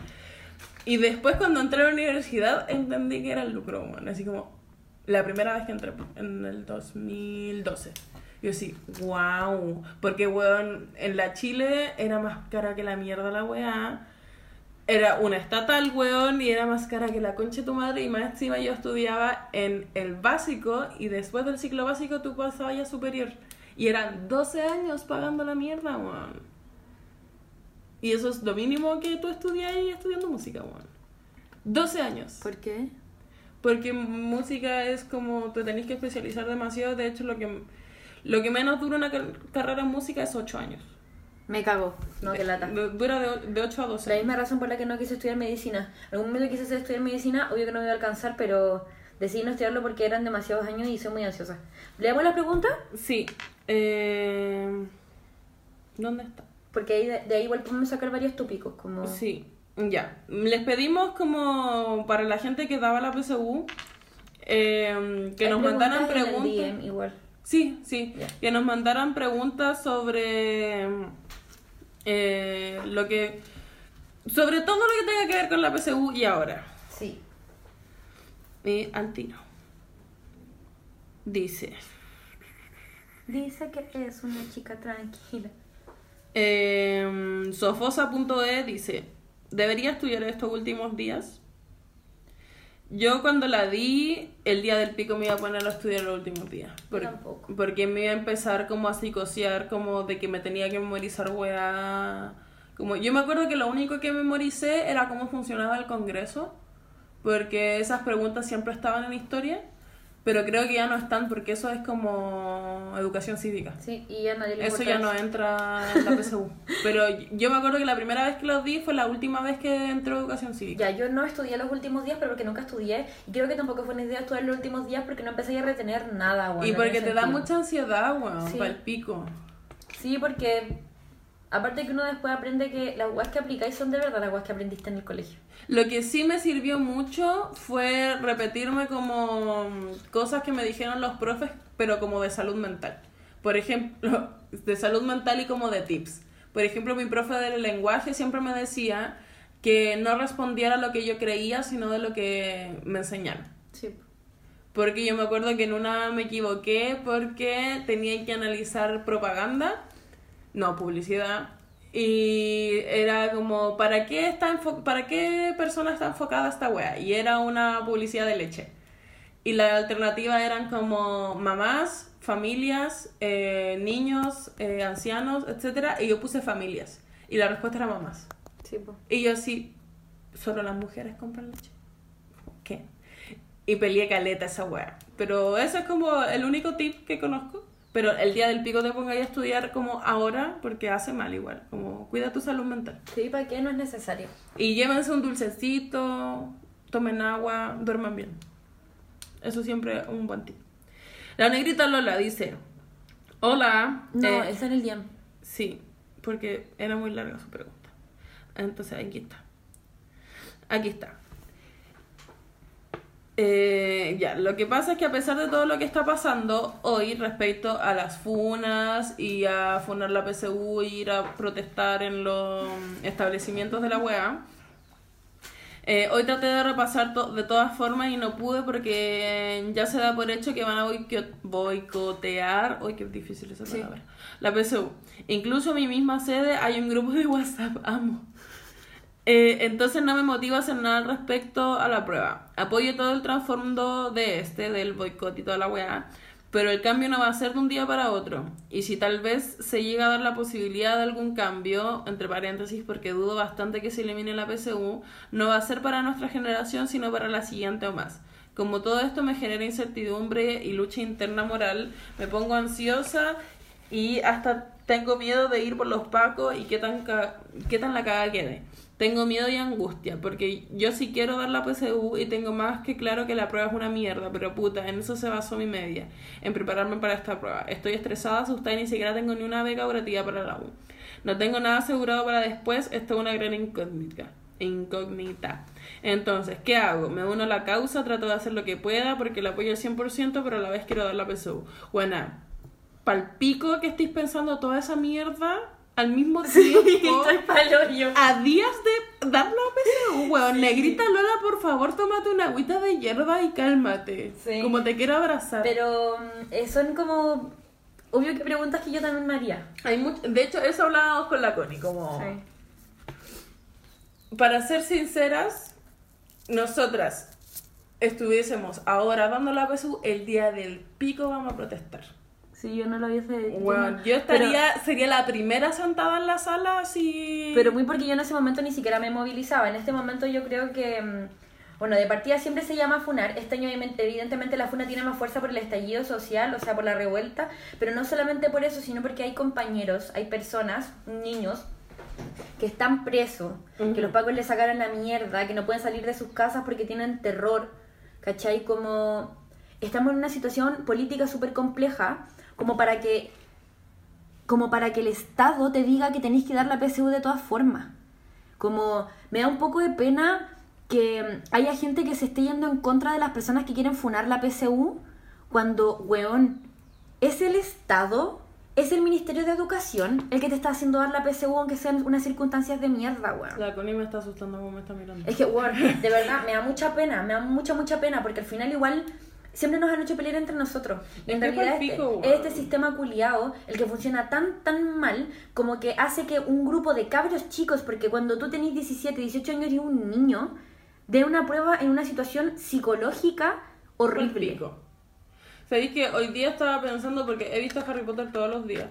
Y después cuando entré a la universidad entendí que era el lucro, weón. Así como la primera vez que entré en el 2012. Yo sí, wow. Porque, weón, en la Chile era más cara que la mierda la weá. Era una estatal, weón, y era más cara que la concha de tu madre. Y más encima yo estudiaba en el básico y después del ciclo básico tú pasabas ya superior. Y eran 12 años pagando la mierda, weón. Y eso es lo mínimo que tú estudias ahí estudiando música, weón. 12 años. ¿Por qué? Porque música es como te tenés que especializar demasiado. De hecho, lo que, lo que menos dura una car- carrera en música es 8 años. Me cago. No, que lata. Du- Dura de, de 8 a La 12. misma razón por la que no quise estudiar medicina. En algún momento quise estudiar medicina, obvio que no me iba a alcanzar, pero decidí no estudiarlo porque eran demasiados años y soy muy ansiosa. ¿Leemos las preguntas? Sí. Eh, ¿Dónde está? Porque ahí, de, de ahí igual podemos sacar varios tópicos, como... Sí, ya. Les pedimos como para la gente que daba la PSU eh, que Hay nos mandaran preguntas. DM igual. Sí, sí. Que nos mandaran preguntas sobre eh, lo que. Sobre todo lo que tenga que ver con la PSU y ahora. Sí. Y Altino. Dice. Dice que es una chica tranquila. Eh, Sofosa.e dice: ¿Debería estudiar estos últimos días? Yo cuando la di, el día del pico me iba a poner a estudiar los últimos días. Por- tampoco. Porque me iba a empezar como a psicosear, como de que me tenía que memorizar weá. Como, yo me acuerdo que lo único que memoricé era cómo funcionaba el Congreso, porque esas preguntas siempre estaban en historia, pero creo que ya no están porque eso es como educación cívica. Sí, y ya nadie le Eso ya no entra en la PSU. Pero yo me acuerdo que la primera vez que lo di fue la última vez que entró educación cívica. Ya, yo no estudié los últimos días, pero porque nunca estudié. Y creo que tampoco fue una idea estudiar los últimos días porque no empecé a retener nada, weón. y porque te da sentido. mucha ansiedad, weón, Sí. para el pico. Sí, porque aparte que uno después aprende que las weas que aplicáis son de verdad las weas que aprendiste en el colegio. Lo que sí me sirvió mucho fue repetirme como cosas que me dijeron los profes, pero como de salud mental. Por ejemplo, de salud mental y como de tips. Por ejemplo, mi profe del lenguaje siempre me decía que no respondiera a lo que yo creía, sino de lo que me enseñaron. Sí. Porque yo me acuerdo que en una me equivoqué porque tenía que analizar propaganda, no, publicidad. Y era como, ¿para qué, está ¿para qué persona está enfocada esta wea? Y era una publicidad de leche. Y la alternativa eran como mamás, familias, eh, niños, eh, ancianos, etcétera Y yo puse familias. Y la respuesta era mamás. Sí. Y yo así, solo las mujeres compran leche. ¿Qué? Y peleé caleta esa weá. Pero ese es como el único tip que conozco. Pero el día del pico te pongáis a estudiar como ahora, porque hace mal igual. Como cuida tu salud mental. Sí, ¿para qué? No es necesario. Y llévense un dulcecito, tomen agua, duerman bien. Eso siempre es un buen tip. La negrita Lola dice, hola. No, eh, está en el DM. Sí, porque era muy larga su pregunta. Entonces aquí está. Aquí está. Eh, ya, lo que pasa es que a pesar de todo lo que está pasando hoy respecto a las funas y a funar la PSU y ir a protestar en los establecimientos de la UEA, eh, hoy traté de repasar to- de todas formas y no pude porque ya se da por hecho que van a boico- boicotear. Uy, qué difícil esa Sí. palabra. La PSU. Incluso en mi misma sede hay un grupo de WhatsApp. Amo. Eh, entonces no me motiva a hacer nada al respecto a la prueba. Apoyo todo el trasfondo de este, del boicot y toda la weá, pero el cambio no va a ser de un día para otro. Y si tal vez se llega a dar la posibilidad de algún cambio, entre paréntesis, porque dudo bastante que se elimine la PSU, no va a ser para nuestra generación, sino para la siguiente o más. Como todo esto me genera incertidumbre y lucha interna moral, me pongo ansiosa y hasta tengo miedo de ir por los pacos y qué tan, ca- qué tan la caga quede. Tengo miedo y angustia, porque yo sí quiero dar la PSU y tengo más que claro que la prueba es una mierda, pero puta, en eso se basó mi media, en prepararme para esta prueba. Estoy estresada, asustada y ni siquiera tengo ni una beca operativa para la U. No tengo nada asegurado para después, esto es una gran incógnita. Incógnita. Entonces, ¿qué hago? Me uno a la causa, trato de hacer lo que pueda porque la apoyo al 100%, pero a la vez quiero dar la PSU. Buena, palpico que estéis pensando toda esa mierda al mismo tiempo. Estoy palo yo. A días de dar la PSU, weón. Negrita Lola, por favor, tómate una agüita de hierba y cálmate. Sí. Como te quiero abrazar. Pero mm, eh, son como. Obvio que preguntas que yo también me haría. Hay much- De hecho, eso hablábamos con la Connie, como... Para ser sinceras, nosotras estuviésemos ahora dando la PSU, el día del pico vamos a protestar. Si yo no lo hubiese Bueno, no. yo estaría, sería la primera sentada en la sala así... Pero, muy porque yo en ese momento ni siquiera me movilizaba. En este momento yo creo que. mm, Bueno, de partida siempre se llama funar. Este año evidente- evidentemente la funa tiene más fuerza por el estallido social, o sea, por la revuelta, pero no solamente por eso, sino porque hay compañeros, hay personas, niños, que están presos, que los pacos les sacaron la mierda, que no pueden salir de sus casas porque tienen terror, ¿cachai? Como estamos en una situación política súper compleja, como para que como para que el Estado te diga que tenéis que dar la PSU de todas formas. Como me da un poco de pena que haya gente que se esté yendo en contra de las personas que quieren funar la PSU cuando, weón, es el Estado, es el Ministerio de Educación el que te está haciendo dar la PSU aunque sean unas circunstancias de mierda, weón. La Connie me está asustando como me está mirando. Es que, weón, de verdad, me da mucha pena, me da mucha, mucha pena, porque al final igual siempre nos han hecho pelear entre nosotros. En Es realidad pa'l este, este sistema culiado, el que funciona tan, tan mal, como que hace que un grupo de cabros chicos, porque cuando tú tenés 17, 18 años y un niño, dé una prueba en una situación psicológica horrible. Sabéis que hoy día estaba pensando, porque he visto Harry Potter todos los días,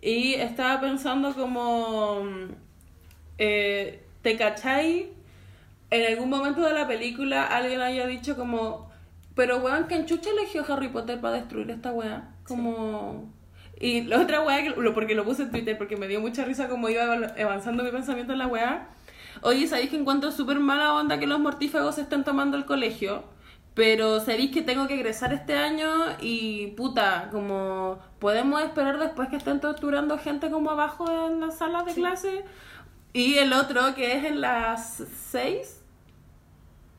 y estaba pensando como, mm, eh, ¿te cachai? En algún momento de la película alguien haya dicho como, pero weón, que Chucha eligió Harry Potter para destruir esta weá? Como... Y la otra weá, que lo- porque lo puse en Twitter, porque me dio mucha risa como iba avanzando mi pensamiento en la weá. Oye, ¿sabéis que encuentro súper mala onda que los mortífagos se estén tomando el colegio? Pero sabéis que tengo que egresar este año y puta, como podemos esperar después que estén torturando gente como abajo en las salas de clase. Y el otro que es en las 6,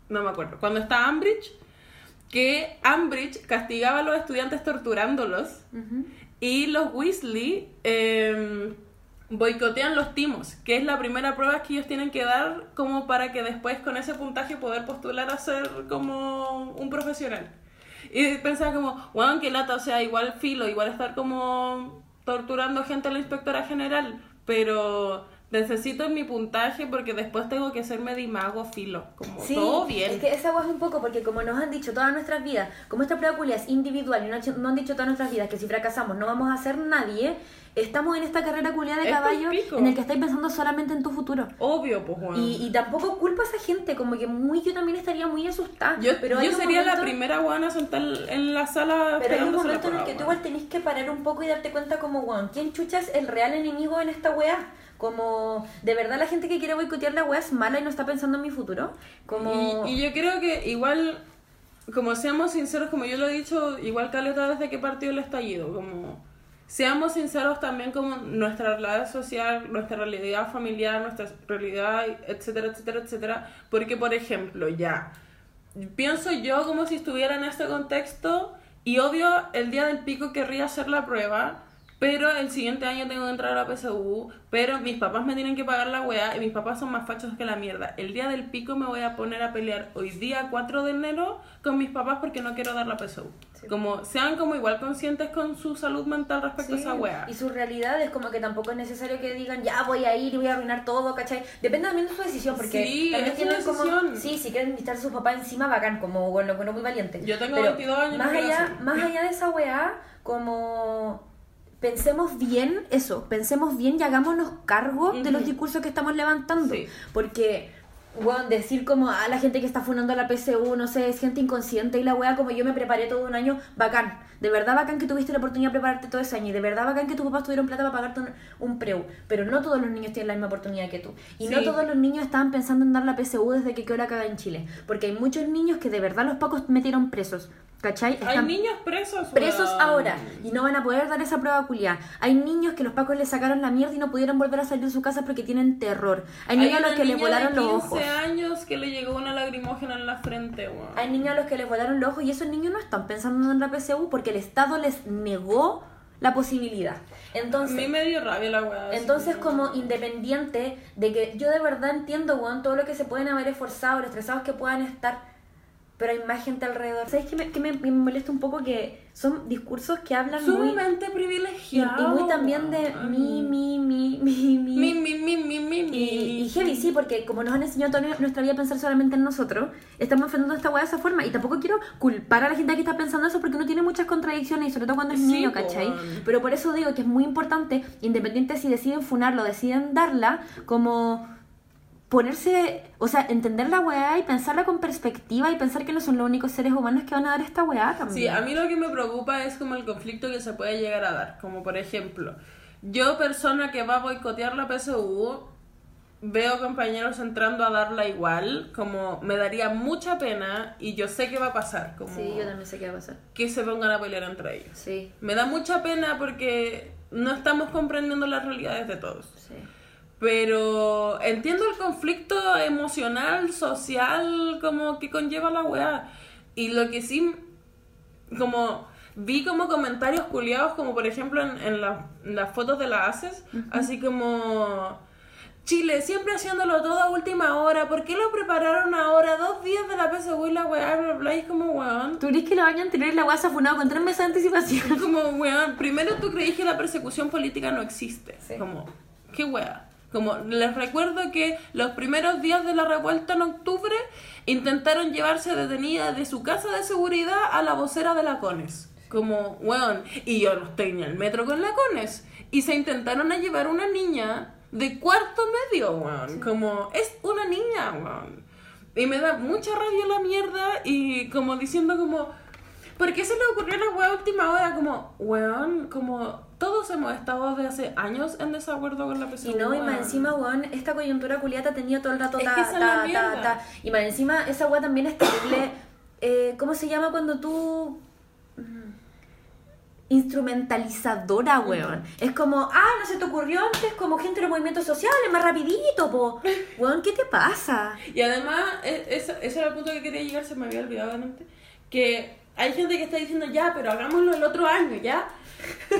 no me acuerdo, cuando está Ambridge, que Ambridge castigaba a los estudiantes torturándolos. Y los Weasley eh, boicotean los timos, que es la primera prueba que ellos tienen que dar como para que después con ese puntaje poder postular a ser como un profesional. Y pensaba como, wow, qué lata, o sea, igual filo, igual estar como torturando gente a la inspectora general, pero necesito mi puntaje porque después tengo que ser medimago filo, como Sí, todo bien. es que esa agua es un poco porque como nos han dicho todas nuestras vidas, como esta prueba es individual y no, han hecho- no han dicho todas nuestras vidas que si fracasamos no vamos a ser nadie, estamos en esta carrera culia de caballo pico. en el que estáis pensando solamente en tu futuro. Obvio, pues, weón. Y, y tampoco culpa a esa gente, como que muy yo también estaría muy asustada. Yo, pero yo sería la primera buena sentar en la sala Pero hay un momento en el que tú igual tenés que parar un poco y darte cuenta como, weón, ¿quién chucha es el real enemigo en esta weá? Como, ¿de verdad la gente que quiere boicotear la weá es mala y no está pensando en mi futuro? Como... Y, y yo creo que igual, como seamos sinceros, como yo lo he dicho, igual caleta desde que partió el estallido, como seamos sinceros también como nuestra realidad social, nuestra realidad familiar, nuestra realidad, etcétera, etcétera, etcétera, porque por ejemplo, ya, pienso yo como si estuviera en este contexto y obvio el día del pico querría hacer la prueba, pero el siguiente año tengo que entrar a la PSU, pero mis papás me tienen que pagar la weá y mis papás son más fachos que la mierda. El día del pico me voy a poner a pelear hoy día 4 de enero con mis papás porque no quiero dar la PSU. Como sean como igual conscientes con su salud mental respecto a esa weá. Y su realidad es como que tampoco es necesario que digan, ya voy a ir y voy a arruinar todo, ¿cachai? Depende también de su decisión, porque Sí, también es su tienen como. decisión. Sí, si quieren estar a su papá encima, bacán, como bueno, bueno, muy valiente. Yo tengo Pero 22 años, Más allá, más allá de esa weá, como. Pensemos bien eso, pensemos bien y hagámonos cargo de los discursos que estamos levantando. Sí. Porque, bueno, decir como a la gente que está fundando la PSU, no sé, es gente inconsciente y la weá, como yo me preparé todo un año, bacán. De verdad bacán que tuviste la oportunidad de prepararte todo ese año y de verdad bacán que tus papás tuvieron plata para pagarte un, un preu. Pero no todos los niños tienen la misma oportunidad que tú. Y no Sí. todos los niños estaban pensando en dar la PSU desde que quedó la caga en Chile. Porque hay muchos niños que de verdad los pacos metieron presos. ¿Cachai? Hay Están- niños presos. presos weón. ahora y no van a poder dar esa prueba culiá. Hay niños que los pacos les sacaron la mierda y no pudieron volver a salir de su casa porque tienen terror. Hay niños a los que les volaron los 15 ojos. años que le llegó una lagrimógena en la frente, weón. Hay niños a los que les volaron los ojos y esos niños no están pensando en la PSU porque el Estado les negó la posibilidad. A Entonces, mí me dio rabia la weá. entonces como independiente de que yo de verdad entiendo, weón, todo lo que se pueden haber esforzado, los estresados que puedan estar, pero hay más gente alrededor. ¿Sabes qué me, qué me, me molesta un poco? Que son discursos que hablan. Sumamente Y, privilegiado. y muy también de mi, mi, mi, mi, mi. Mi, mi, mi, mi, mi, mi. Y, y heavy, sí, porque como nos han enseñado toda nuestra vida a pensar solamente en nosotros, estamos enfrentando esta weá de esa forma. Y tampoco quiero culpar a la gente que está pensando eso porque uno tiene muchas contradicciones y sobre todo cuando es Sí, niño, ¿cachai? Pero por eso digo que es muy importante, independiente si deciden funarlo, deciden darla, como ponerse, o sea, entender la weá y pensarla con perspectiva y pensar que no son los únicos seres humanos que van a dar esta weá también. Sí, a mí lo que me preocupa es como el conflicto que se puede llegar a dar. Como por ejemplo, yo persona que va a boicotear la PSU, veo compañeros entrando a darla igual, como me daría mucha pena y yo sé que va a pasar, como Sí, yo también sé qué va a pasar. que se pongan a pelear entre ellos. Sí, Me da mucha pena porque no estamos comprendiendo las realidades de todos. sí. Pero entiendo el conflicto emocional, social, como que conlleva la weá. Y lo que sí, como vi como comentarios culiados, como por ejemplo en, en la- en las fotos de la ACES, así como... Chile, siempre haciéndolo todo a última hora, ¿por qué lo prepararon ahora? Dos días de la PSU y la weá, bla, bla, y es como weón. ¿Tú crees que el año anterior la weá se ha funado con tres meses de anticipación? Como, weón, primero tú creís que la persecución política no existe. Sí. Como, qué wea. Como, les recuerdo que los primeros días de la revuelta en octubre intentaron llevarse detenida de su casa de seguridad a la vocera de la CONES. Como, weón, y yo no estoy ni al metro con la CONES. Y se intentaron a llevar una niña de cuarto medio, weón. Como, es una niña, weón. Y me da mucha rabia la mierda y como diciendo como, ¿por qué se le ocurrió la weá a última hora? Como, weón, como todos hemos estado desde hace años en desacuerdo con la PSU. Y no, y más encima, weón, esta coyuntura culiata tenido todo el rato Es ta, ta, ta, ta. Y más encima, esa weá también es terrible. Eh, ¿Cómo se llama cuando tú. mm, Instrumentalizadora, weón. Es como, ah, no se te ocurrió antes, como gente de los movimientos sociales, más rapidito, po. Weón, ¿qué te pasa? Y además, e- ese, ese era el punto que quería llegar, se me había olvidado obviamente, que hay gente que está diciendo, ya, pero hagámoslo el otro año, ¿ya?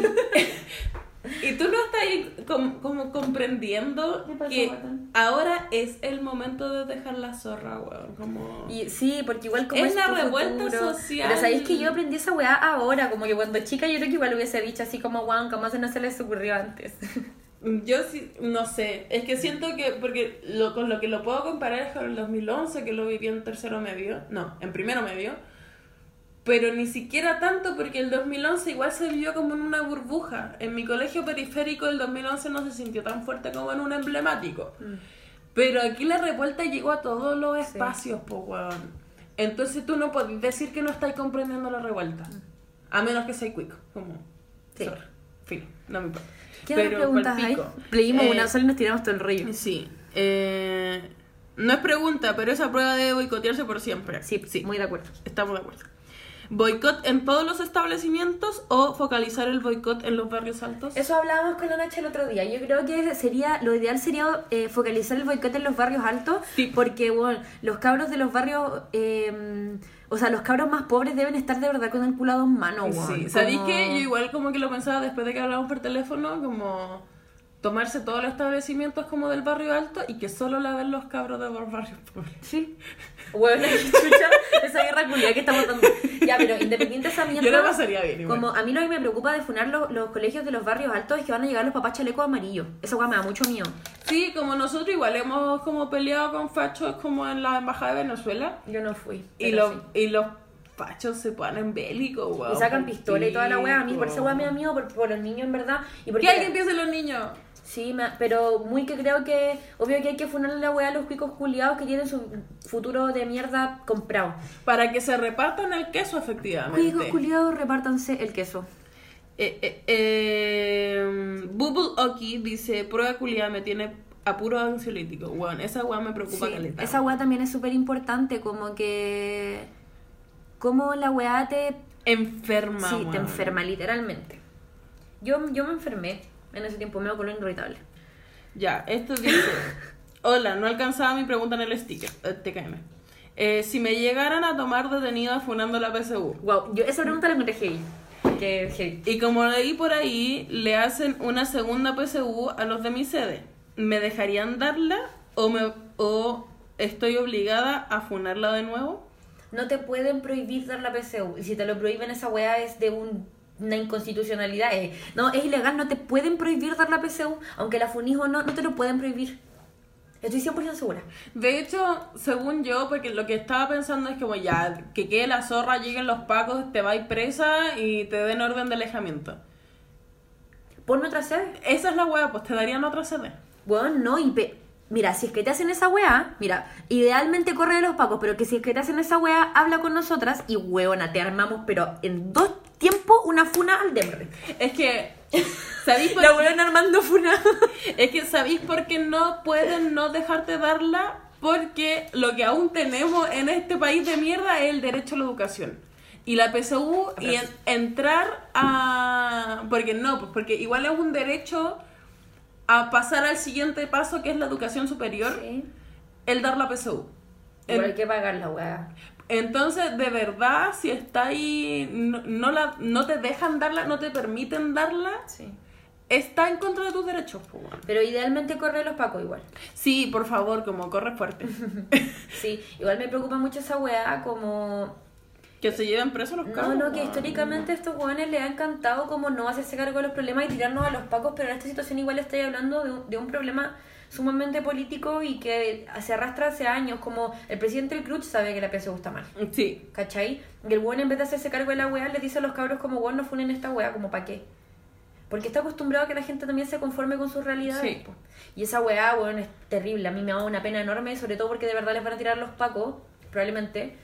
y tú no estás ahí com- como comprendiendo ¿Qué pasó, que ahora es el momento de dejar la zorra, weón. Como... Y, sí, porque igual como Es la tu revuelta futuro- social. Pero sabéis que yo aprendí esa weá ahora, como que cuando chica yo creo que igual hubiese dicho así como, wow, ¿cómo se no se les ocurrió antes? Yo sí, no sé, es que siento que, porque lo, con lo que lo puedo comparar es con el 2011, que lo viví en tercero medio, no, en primero medio, pero ni siquiera tanto porque el 2011 igual se vivió como en una burbuja. En mi colegio periférico el 2011 no se sintió tan fuerte como en un emblemático. Pero aquí la revuelta llegó a todos los Sí. espacios, pues, weón. Entonces tú no podés decir que no estáis comprendiendo la revuelta. A menos que sea quick, como... Sí. sorry. Fin, no me importa. ¿Qué otras preguntas hay? Leímos Eh, una sola y nos tiramos todo el rollo. Sí. Eh, no es pregunta, pero esa prueba debe boicotearse por siempre. Sí, sí, muy de acuerdo. Estamos de acuerdo. ¿Boicot en todos los establecimientos o focalizar el boicot en los barrios altos? Eso hablábamos con la Nacha el otro día. Yo creo que sería lo ideal sería eh, focalizar el boicot en los barrios altos, Sí. porque bueno, los cabros de los barrios, eh, o sea, los cabros más pobres deben estar de verdad con el culado en mano. Sí, ¿sabéis Como- que Yo igual como que lo pensaba después de que hablamos por teléfono, como tomarse todos los establecimientos como del barrio alto y que solo la ven los cabros de los barrios pobres. Sí. Bueno, chucha, esa guerra culiada que estamos dando. Ya, pero independiente de esa mierda. Yo la pasaría bien igual. Como a mí lo que me preocupa de funar los, los colegios de los barrios altos es que van a llegar los papás chalecos amarillos. Esa me da mucho miedo. Sí, como nosotros igual hemos como peleado con fachos como en la embajada de Venezuela Yo no fui. y los, sí. y los fachos se ponen bélicos, weón. Y sacan pistola y toda la weá. A mí por esa weá me da miedo. por, por los niños en verdad. Y porque Que alguien piense en los niños. Sí, me- pero muy que creo que, obvio que hay que funarle la weá a los cuicos culiados que tienen su futuro de mierda comprado. Para que se repartan el queso, efectivamente. Cuicos culiados, repártanse el queso. Eh, eh, eh, Bubble Oki dice: Prueba culiada me tiene a puro ansiolítico. Weón, esa weá me preocupa Sí, caleta. esa weá también es súper importante, como que... Como la weá te... Enferma, sí, te enferma, literalmente. Yo, yo me enfermé en ese tiempo, me dio colon irritable. Ya, esto dice: Hola, no alcanzaba mi pregunta en el sticker. eh, TKM. Eh, si me llegaran a tomar detenida funando la PSU. Wow, yo esa pregunta la encontré heavy. Que heavy. Y como leí por ahí, le hacen una segunda PSU a los de mi sede. ¿Me dejarían darla o, me, o estoy obligada a funarla de nuevo? No te pueden prohibir dar la PSU. Y si te lo prohíben, esa weá es de un- una inconstitucionalidad. eh. No, es ilegal, no te pueden prohibir dar la PSU. Aunque la funís o no, no te lo pueden prohibir. Estoy 100% segura. De hecho, según yo, porque lo que estaba pensando es como ya, que quede la zorra, lleguen los pacos, te vais presa y te den orden de alejamiento. Ponme otra sede. Esa es la hueá, pues te darían otra sede. Bueno, no, y pe- mira, si es que te hacen esa weá, mira, idealmente corre de los pacos, pero que si es que te hacen esa weá, habla con nosotras y weona, te armamos, pero en dos tiempos una funa al Demre. Es que, ¿sabéis por La weona armando funa. Es que sabéis por qué no pueden no dejarte darla, porque lo que aún tenemos en este país de mierda es el derecho a la educación. Y la PSU y en- entrar a... Porque no, pues porque igual es un derecho a pasar al siguiente paso que es la educación superior, el dar la PSU. Igual En- hay que pagar la weá. Entonces, de verdad, si está ahí, no, no la, no te dejan darla, no te permiten darla, Sí. está en contra de tus derechos. pues, bueno. Pero idealmente corre los pacos igual. Sí, por favor, como corre fuerte. Sí, igual me preocupa mucho esa weá como... que se lleven presos los No, cabros. no, que weón. históricamente a estos jóvenes les ha encantado como no hacerse cargo de los problemas y tirarnos a los pacos, pero en esta situación igual estoy hablando de un, de un problema sumamente político y que se arrastra hace años, como el presidente del Cruz sabe que la PSU está mal. Sí. ¿Cachai? Y el weón en vez de hacerse cargo de la weá le dice a los cabros como weón no funen esta weá, como pa' qué. Porque está acostumbrado a que la gente también se conforme con sus realidades. Sí. Y esa weá, weón, es terrible. A mí me da una pena enorme, sobre todo porque de verdad les van a tirar los pacos, probablemente.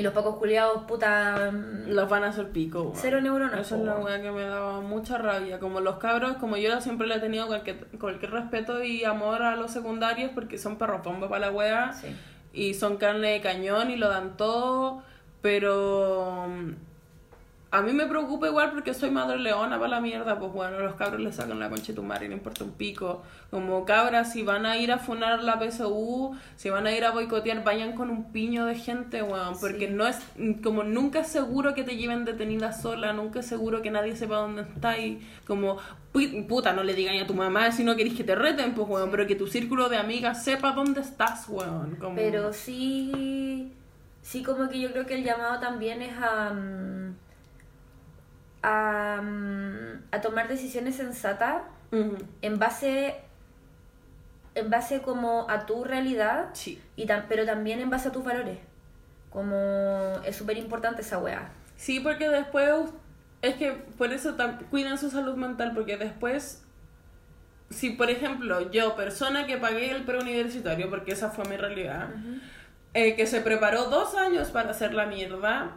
Y los pacos culiados, puta. mm, Los van a hacer pico. weón. Cero neuronas, Esa es la weá que me daba mucha rabia. Como los cabros, como yo siempre le he tenido cualquier, cualquier respeto y amor a los secundarios porque son perros bomba para la weá. Sí. Y son carne de cañón y lo dan todo. Pero mm, a mí me preocupa igual porque soy madre leona para la mierda, pues bueno, los cabros le sacan la concha de tu madre y no importa un pico. Como cabras, si van a ir a funar la PSU, si van a ir a boicotear, vayan con un piño de gente, weón, porque no es, como nunca es seguro que te lleven detenida sola, nunca es seguro que nadie sepa dónde está y como, pu- puta, no le digan a tu mamá si no querés que te reten, pues weón, pero que tu círculo de amigas sepa dónde estás, weón. Como... Pero sí, sí como que yo creo que el llamado también es a, mm, a, mm, a tomar decisiones sensatas en base en base como a tu realidad Sí. y tam- pero también en base a tus valores. Como es súper importante esa weá. Sí, porque después es que por eso cuidan su salud mental, porque después, si por ejemplo yo, persona que pagué el preuniversitario, porque esa fue mi realidad, eh, que se preparó dos años para hacer la mierda,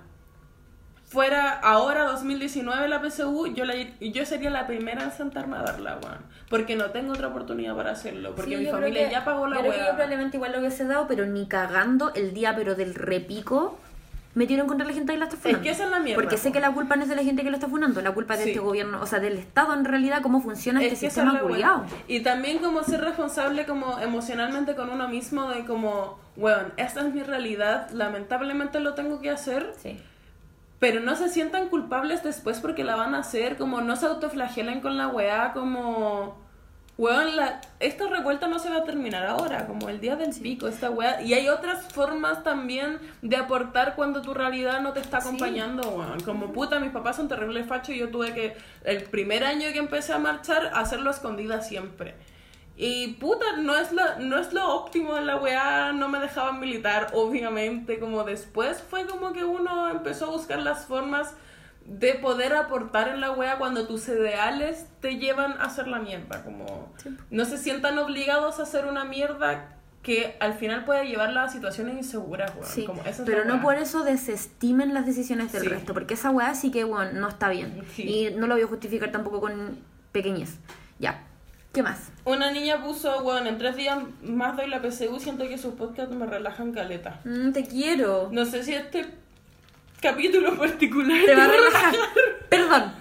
fuera ahora 2019 la PSU, yo, la, yo sería la primera en sentarme a darla, weón. Porque no tengo otra oportunidad para hacerlo, porque Sí, mi familia que- ya pagó la que yo probablemente igual lo hubiese dado pero ni cagando el día pero del repico metieron contra la gente que la está funando que esa es la mierda, porque sé que la culpa no es de la gente que lo está funando la culpa es de Sí. este gobierno o sea del estado en realidad cómo funciona Es este que es sistema weá. Y también como ser responsable como emocionalmente con uno mismo de como, weón, esta es mi realidad, lamentablemente lo tengo que hacer, sí pero no se sientan culpables después porque la van a hacer, como no se autoflagelen con la weá, como, weón, la, esta revuelta no se va a terminar ahora, como el día del pico, esta weá. Y hay otras formas también de aportar cuando tu realidad no te está acompañando, weón. Como puta, mis papás son terribles fachos y yo tuve que, el primer año que empecé a marchar, hacerlo a escondida siempre. Y puta, no es, la, no es lo óptimo de la weá, no me dejaban militar, obviamente, como después fue como que uno empezó a buscar las formas de poder aportar en la weá cuando tus ideales te llevan a hacer la mierda, como no se sientan obligados a hacer una mierda que al final puede llevarla a situaciones inseguras, weón. Sí, como esa es pero no por eso desestimen las decisiones del Sí. resto, porque esa weá sí que, bueno, no está bien. Y no lo voy a justificar tampoco con pequeñez. Ya, ¿qué más? Una niña puso, weón, en tres días más doy la PSU, siento que sus podcasts me relajan caleta. Mm, te quiero. No sé si este capítulo particular Te va a relajar. Perdón.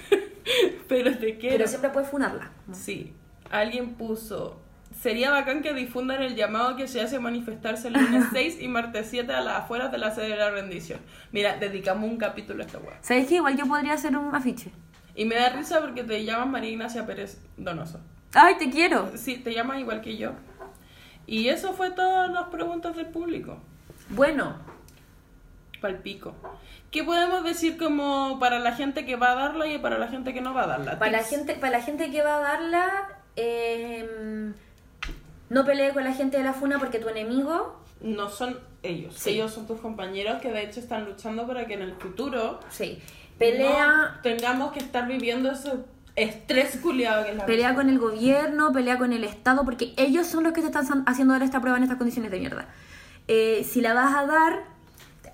pero te quiero. Pero siempre puedes funarla. Sí, alguien puso. Sería bacán que difundan el llamado que se hace a manifestarse el lunes 6 y martes 7 a las afueras de la sede de la rendición. Mira, dedicamos un capítulo a esta weá. ¿Sabes qué? Igual yo podría hacer un afiche. Y me da risa porque te llamas María Ignacia Pérez Donoso. Ay, te quiero. Sí, te llamas igual que yo. Y eso fue todas las preguntas del público. Bueno, Palpico. ¿Qué podemos decir como para la gente que va a darla y para la gente que no va a darla? para la gente, para la gente que va a darla, eh, no pelee con la gente de la funa porque tu enemigo, No son ellos. Sí. Ellos son tus compañeros que de hecho están luchando para que en el futuro sí, pelea, no tengamos que estar viviendo ese estrés culiado que es la pelea con el gobierno, pelea con el Estado, porque ellos son los que te están haciendo dar esta prueba en estas condiciones de mierda. Eh, si la vas a dar,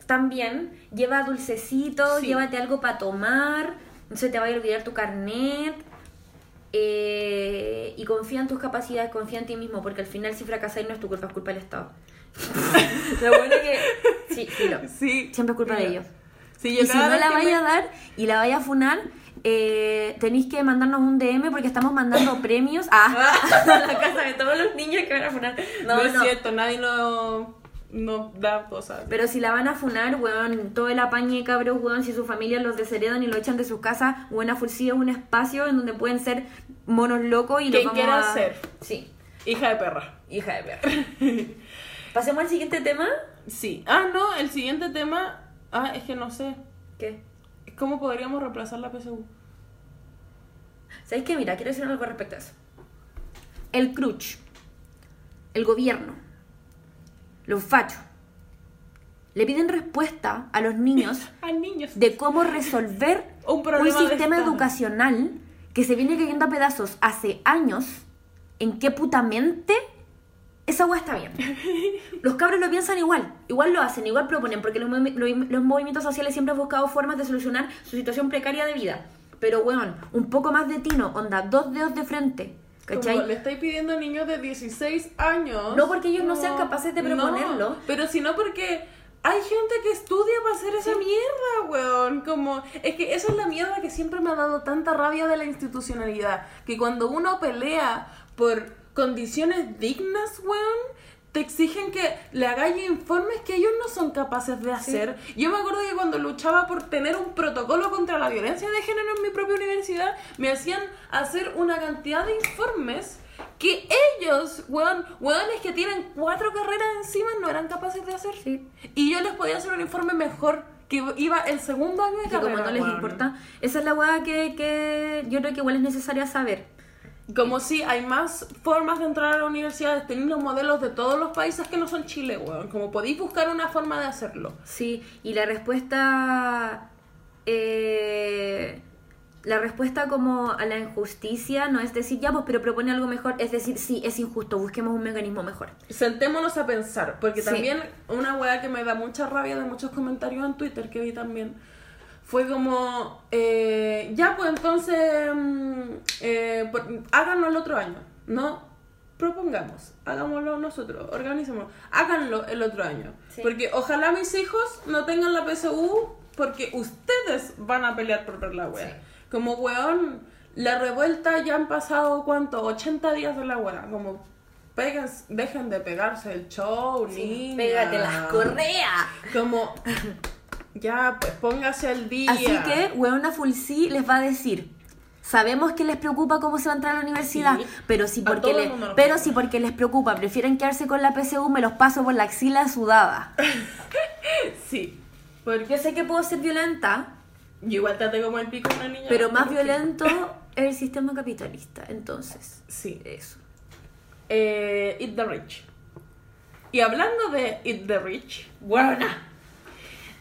también lleva dulcecitos, Sí. llévate algo para tomar, no se te vaya a olvidar tu carnet. eh, y confía en tus capacidades, confía en ti mismo, porque al final si fracasáis no es tu culpa, es culpa del Estado. Lo bueno que... Sí, filo. Sí. Siempre es culpa de ellos. Sí, yo Y si no la vaya a dar y la vaya a funar, eh, tenéis que mandarnos un DM porque estamos mandando premios a, a la casa de todos los niños que van a funar. No, No, es no. cierto, nadie no, no da cosas. Pero si la van a funar, weón, todo el apañe de cabros, weón, si su familia los desheredan y lo echan de sus casas, weón, a Fulcía es un espacio en donde pueden ser monos locos y Quien vamos quiera a... ser. Sí, Hija de perra. hija de perra. Pasemos al siguiente tema. Sí. Ah, no, el siguiente tema. Ah, es que no sé. ¿Qué? ¿Cómo podríamos reemplazar la PSU? ¿Sabéis qué? Mira, quiero decir algo respecto a eso. El CRUCH, el gobierno, los fachos, le piden respuesta a los niños A niños. de cómo resolver Un un, sistema educacional que se viene cayendo a pedazos hace años. ¿En qué putamente esa hueá está bien? Los cabros lo piensan igual, igual lo hacen, igual proponen, porque los- los movimientos sociales siempre han buscado formas de solucionar su situación precaria de vida. Pero, weón, un poco más de tino, onda, dos dedos de frente, ¿cachai? Como le estáis pidiendo a niños de 16 años. No porque ellos no sean capaces de proponerlo. No, pero sino porque hay gente que estudia para hacer esa mierda, weón. Como, es que esa es la mierda que siempre me ha dado tanta rabia de la institucionalidad. Que cuando uno pelea por condiciones dignas, weón, te exigen que le hagáis informes que ellos no son capaces de hacer. Yo me acuerdo que cuando luchaba por tener un protocolo contra la violencia de género en mi propia universidad, me hacían hacer una cantidad de informes que ellos, weón, weones que tienen cuatro carreras encima, no eran capaces de hacer. Y yo les podía hacer un informe mejor que iba el segundo año de Que carrera. como no les importa. Esa es la weá que, que yo creo que igual es necesaria saber. Como si hay más formas de entrar a la universidad, teniendo modelos de todos los países que no son Chile, weón. Como podéis buscar una forma de hacerlo. Sí, y la respuesta. eh, la respuesta como a la injusticia no es decir, ya, pues, pero propone algo mejor. Es decir, sí, es injusto, busquemos un mecanismo mejor. Sentémonos a pensar, porque Sí. también una weá que me da mucha rabia de muchos comentarios en Twitter que vi también fue como, eh, ya pues entonces mm, eh, háganlo el otro año, no propongamos, hagámoslo nosotros, organicemos, háganlo el otro año, Sí. porque ojalá mis hijos no tengan la PSU porque ustedes van a pelear por ver la wea. Sí. Como weón, la revuelta ya han pasado cuánto, 80 días de la wea, como pegas, dejen de pegarse el show, niña. Pégate las correas. Como, ya, pues póngase al día. Así que, Weona Full sí les va a decir. Sabemos que les preocupa cómo se va a entrar a la universidad, Sí. pero si porque les, pero preocupa. si porque les preocupa, prefieren quedarse con la PSU, me los paso por la axila sudada. Sí. Porque Yo sé que puedo ser violenta, yo igual traté como el pico una niña. pero más violento es el sistema capitalista. Entonces, Sí. eso. Eh, Eat the Rich. Y hablando de Eat the Rich, Buena.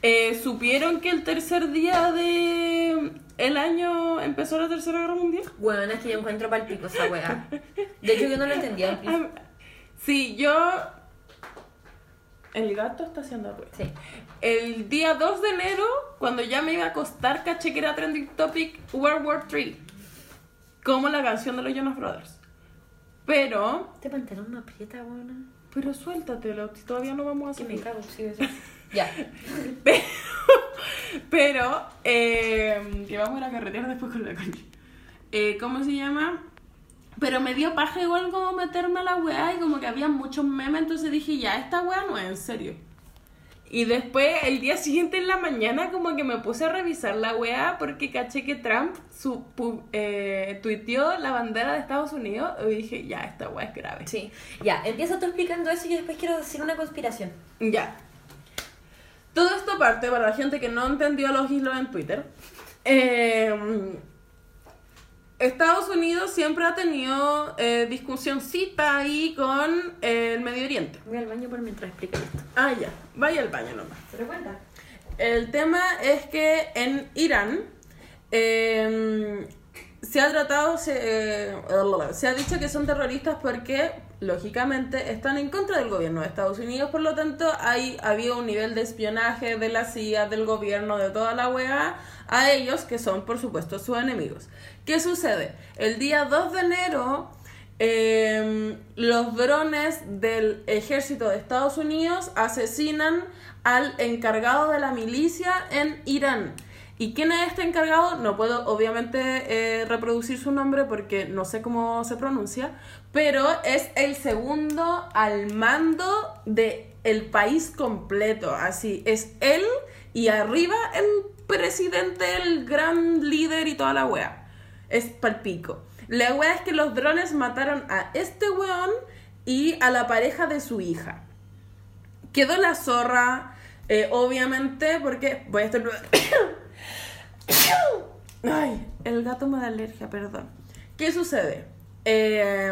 Eh, ¿supieron que el tercer día de el año empezó la Tercera Guerra Mundial? Bueno, es que yo encuentro palpico esa weá. De hecho, yo no lo entendía. Ah, Sí, yo... El gato está haciendo ruido. Sí. El día 2 de enero, cuando ya me iba a acostar, caché que era trending topic World War 3. Como la canción de los Jonas Brothers. Pero... Este pantalón no aprieta, buena. Pero suéltatelo, si todavía no vamos a Que hacer me cago, sí, eso. Ya. Pero, pero eh, que vamos a ir a carretera después con la concha. Eh, ¿Cómo se llama? Pero me dio paja igual como meterme a la weá y como que había muchos memes, entonces dije, ya, esta weá no es en serio. Y después, el día siguiente en la mañana, como que me puse a revisar la weá porque caché que Trump su, pu- eh, tuiteó la bandera de Estados Unidos y dije, ya, esta weá es grave. Sí. Ya, empieza tú explicando eso y yo después quiero decir una conspiración. Ya. Todo esto parte para la gente que no entendió los hilos en Twitter. Eh, Estados Unidos siempre ha tenido eh, discusioncita ahí con eh, el Medio Oriente. Voy al baño por mientras explico esto. Ah, ya. Vaya al baño nomás. ¿Se lo cuenta? El tema es que en Irán eh, se ha tratado, se, eh, se ha dicho que son terroristas porque, lógicamente, están en contra del gobierno de Estados Unidos, por lo tanto, hay, había un nivel de espionaje de la CIA, del gobierno, de toda la UEA, a ellos, que son, por supuesto, sus enemigos. ¿Qué sucede? El día 2 de enero, eh, los drones del ejército de Estados Unidos asesinan al encargado de la milicia en Irán. ¿Y quién es este encargado? No puedo obviamente eh, reproducir su nombre porque no sé cómo se pronuncia, pero es el segundo al mando de el país completo. Así, es él y arriba el presidente, el gran líder y toda la wea. Es palpico. La wea es que los drones mataron a este weón y a la pareja de su hija. Quedó la zorra, eh, obviamente, porque voy a estar... Ay, el gato me da alergia, perdón. ¿Qué sucede? Eh,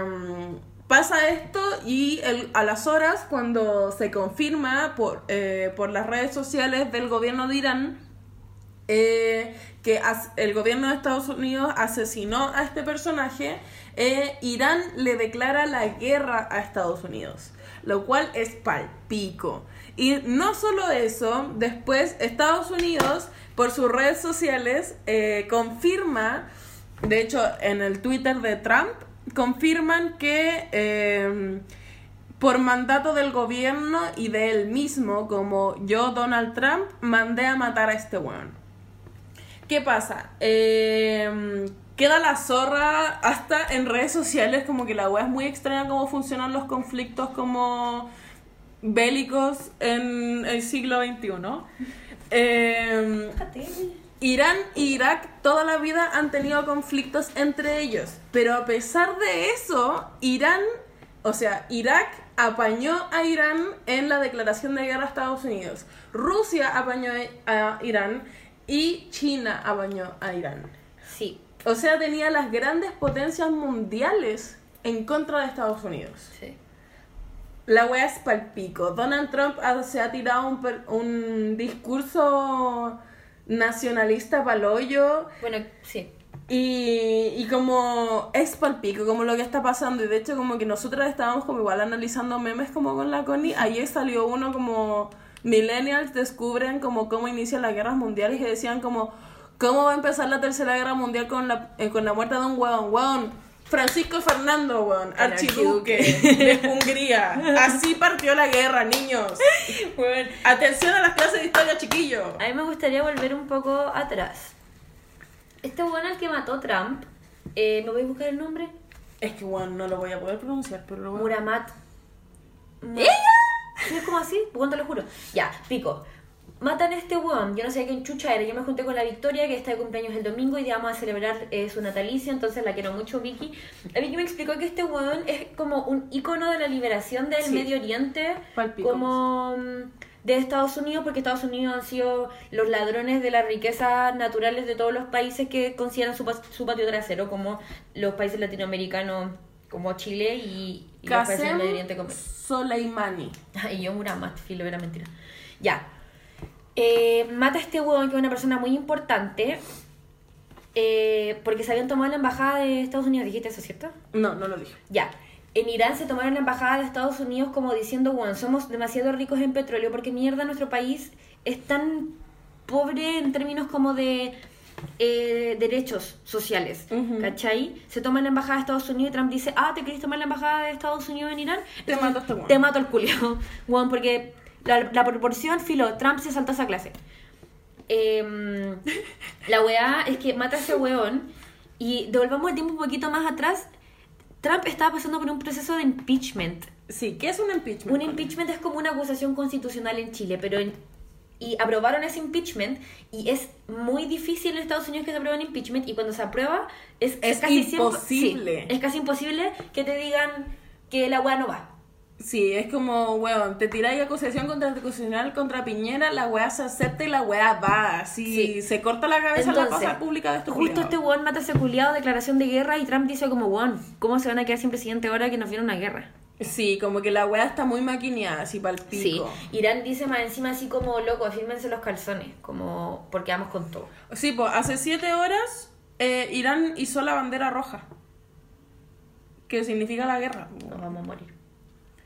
pasa esto y a las horas, cuando se confirma por, eh, por las redes sociales del gobierno de Irán, eh, que el gobierno de Estados Unidos asesinó a este personaje, eh, Irán le declara la guerra a Estados Unidos, lo cual es palpico. Y no solo eso, después Estados Unidos, por sus redes sociales, confirma, de hecho en el Twitter de Trump, confirman que... eh, por mandato del gobierno y de él mismo, como yo, Donald Trump, mandé a matar a este weón. ¿Qué pasa? Eh, queda la zorra hasta en redes sociales, como que la wea es muy extraña cómo funcionan los conflictos como bélicos en el siglo XXI. Irán y Irak toda la vida han tenido conflictos entre ellos, pero a pesar de eso, Irán, o sea, Irak apañó a Irán en la declaración de guerra a Estados Unidos, Rusia apañó a Irán y China apañó a Irán. Sí. O sea, tenía las grandes potencias mundiales en contra de Estados Unidos. Sí. La wea es palpico. Donald Trump se ha tirado un discurso nacionalista paloyo Bueno, sí. y, y como es palpico, como lo que está pasando. Y de hecho, como que nosotras estábamos como igual analizando memes como con la Connie. Ayer salió uno como Millennials descubren como cómo inician las guerras mundiales y decían como cómo va a empezar la tercera guerra mundial con la, eh, con la muerte de un hueón, hueón. Francisco Fernando, weón, archiduque de Hungría. Así partió la guerra, niños. Bueno, Atención a las clases de historia, chiquillos. a mí me gustaría volver un poco atrás. Este bueno al que mató Trump, eh, ¿me voy a buscar el nombre? Es que, weón, no lo voy a poder pronunciar, pero lo voy a... Muramat. ¿Ella? ¿Sí es como así? Te lo juro. Ya, pico. Matan a este weón, yo no sé quién chucha era, yo me junté con la Victoria, que está de cumpleaños el domingo y vamos a celebrar eh, su natalicio, entonces la quiero mucho, Vicky. A Vicky me explicó que este weón es como un icono de la liberación del Sí. Medio Oriente, Palpico. como mm, de Estados Unidos, porque Estados Unidos han sido los ladrones de las riquezas naturales de todos los países que consideran su, su patio trasero, como los países latinoamericanos, como Chile y, y los países del Medio Oriente. Como... Soleimani. Y yo Muramat, filo, era mentira. Ya. Eh, mata a este huevón que es una persona muy importante. eh, porque se habían tomado la embajada de Estados Unidos, dijiste eso, ¿cierto? No, no lo dije. Ya. En Irán se tomaron la embajada de Estados Unidos como diciendo, bueno, somos demasiado ricos en petróleo porque mierda nuestro país es tan pobre en términos como de eh, derechos sociales. ¿cachai? Se toma la embajada de Estados Unidos y Trump dice, ah, ¿te querés tomar la embajada de Estados Unidos en Irán? Te mato a este. Te mato al culio, weón, porque la, la proporción, filo, Trump se saltó esa clase. Em, la weá es que mata a ese weón y devolvamos el tiempo un poquito más atrás. Trump estaba pasando por un proceso de impeachment. Sí, ¿qué es un impeachment? Un impeachment es como una acusación constitucional en Chile, pero en- y aprobaron ese impeachment y es muy difícil en Estados Unidos que se apruebe un impeachment y cuando se aprueba es, Es casi siempre- imposible. sí, es casi imposible que te digan que la weá no va. Sí, es como, weón, te tiráis acusación constitucional contra Piñera, la weá se acepta y la weá va. Así Sí. se corta la cabeza en la Entonces, cosa pública de estos Justo culiados. este weón mata a ese culiado, declaración de guerra, y Trump dice como, weón, ¿cómo se van a quedar sin presidente ahora que nos viene una guerra? Sí, como que la weá está muy maquineada, así pa'l Sí, pico. Irán dice más encima así como, loco, fírmense los calzones, como, porque vamos con todo. Sí, pues hace siete horas eh, Irán hizo la bandera roja. Que significa la guerra. Nos vamos a morir.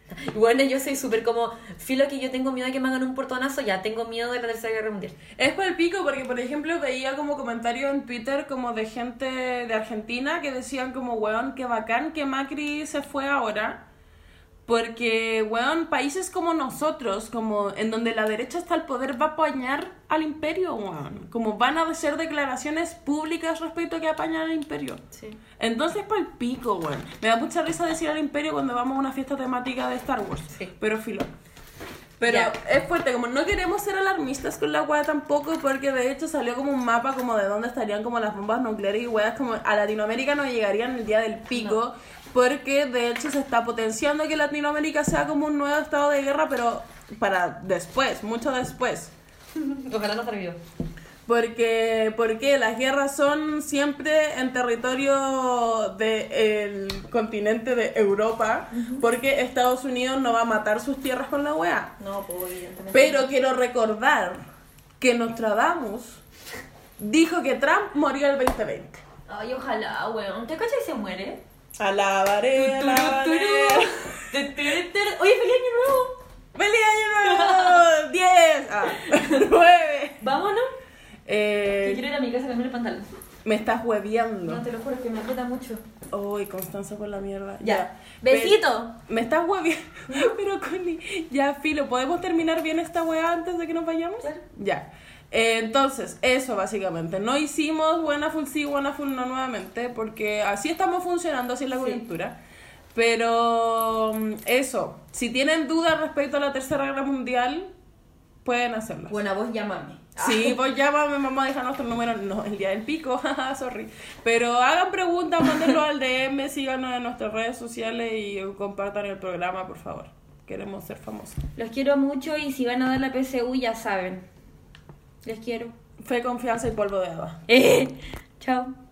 Bueno, yo soy súper como, filo que yo tengo miedo de que me hagan un portonazo, ya tengo miedo de la tercera guerra mundial. Es por el pico porque, por ejemplo, veía como comentarios en Twitter como de gente de Argentina que decían como, weón, qué bacán que Macri se fue ahora. Porque, weón, países como nosotros, como en donde la derecha está al poder, va a apañar al imperio, weón. Como van a hacer declaraciones públicas respecto a que apañan al imperio. Sí. Entonces, para el pico, weón. Me da mucha risa decir al imperio cuando vamos a una fiesta temática de Star Wars. Sí. Pero filo. Pero es fuerte, como no queremos ser alarmistas con la weá tampoco, porque de hecho salió como un mapa como de dónde estarían como las bombas nucleares y weas como a Latinoamérica no llegarían el día del pico, porque de hecho se está potenciando que Latinoamérica sea como un nuevo estado de guerra, pero para después, mucho después. Ojalá no vivo. Porque, porque las guerras son siempre en territorio del continente de Europa, porque Estados Unidos no va a matar sus tierras con la weá. No, pues evidentemente. Pero quiero recordar que Nostradamus dijo que Trump moría el 2020. Ay, ojalá, weón. ¿Te cachas y se muere? Alabaré, alabaré. Oye, feliz año nuevo. ¡Feliz año nuevo! ¡10! Ah, ¡9! Vámonos. Que Eh, quiero ir a mi casa a cambiar el pantalón. Me estás hueviando. No, te lo juro que me aprieta mucho. Uy, Constanza por la mierda. Ya. Besito. Pe- Me estás hueviando. Pero, Connie, ya, filo, ¿podemos terminar bien esta weá antes de que nos vayamos? Claro. Ya. Eh, entonces, eso básicamente. No hicimos buena full sí, buena full no nuevamente, porque así estamos funcionando, así es la Sí. coyuntura. Pero mm, eso, si tienen dudas respecto a la Tercera Guerra Mundial, pueden hacerlas. Buena voz, llámame. Sí, pues llámame, vamos a dejar nuestro número, no, el día del pico, jaja, sorry. Pero hagan preguntas, mándenlo al DM, síganos en nuestras redes sociales y compartan el programa, por favor. Queremos ser famosos. Los quiero mucho y si van a dar la PSU ya saben. Les quiero. Fe, confianza y polvo de hada. Eh. Chao.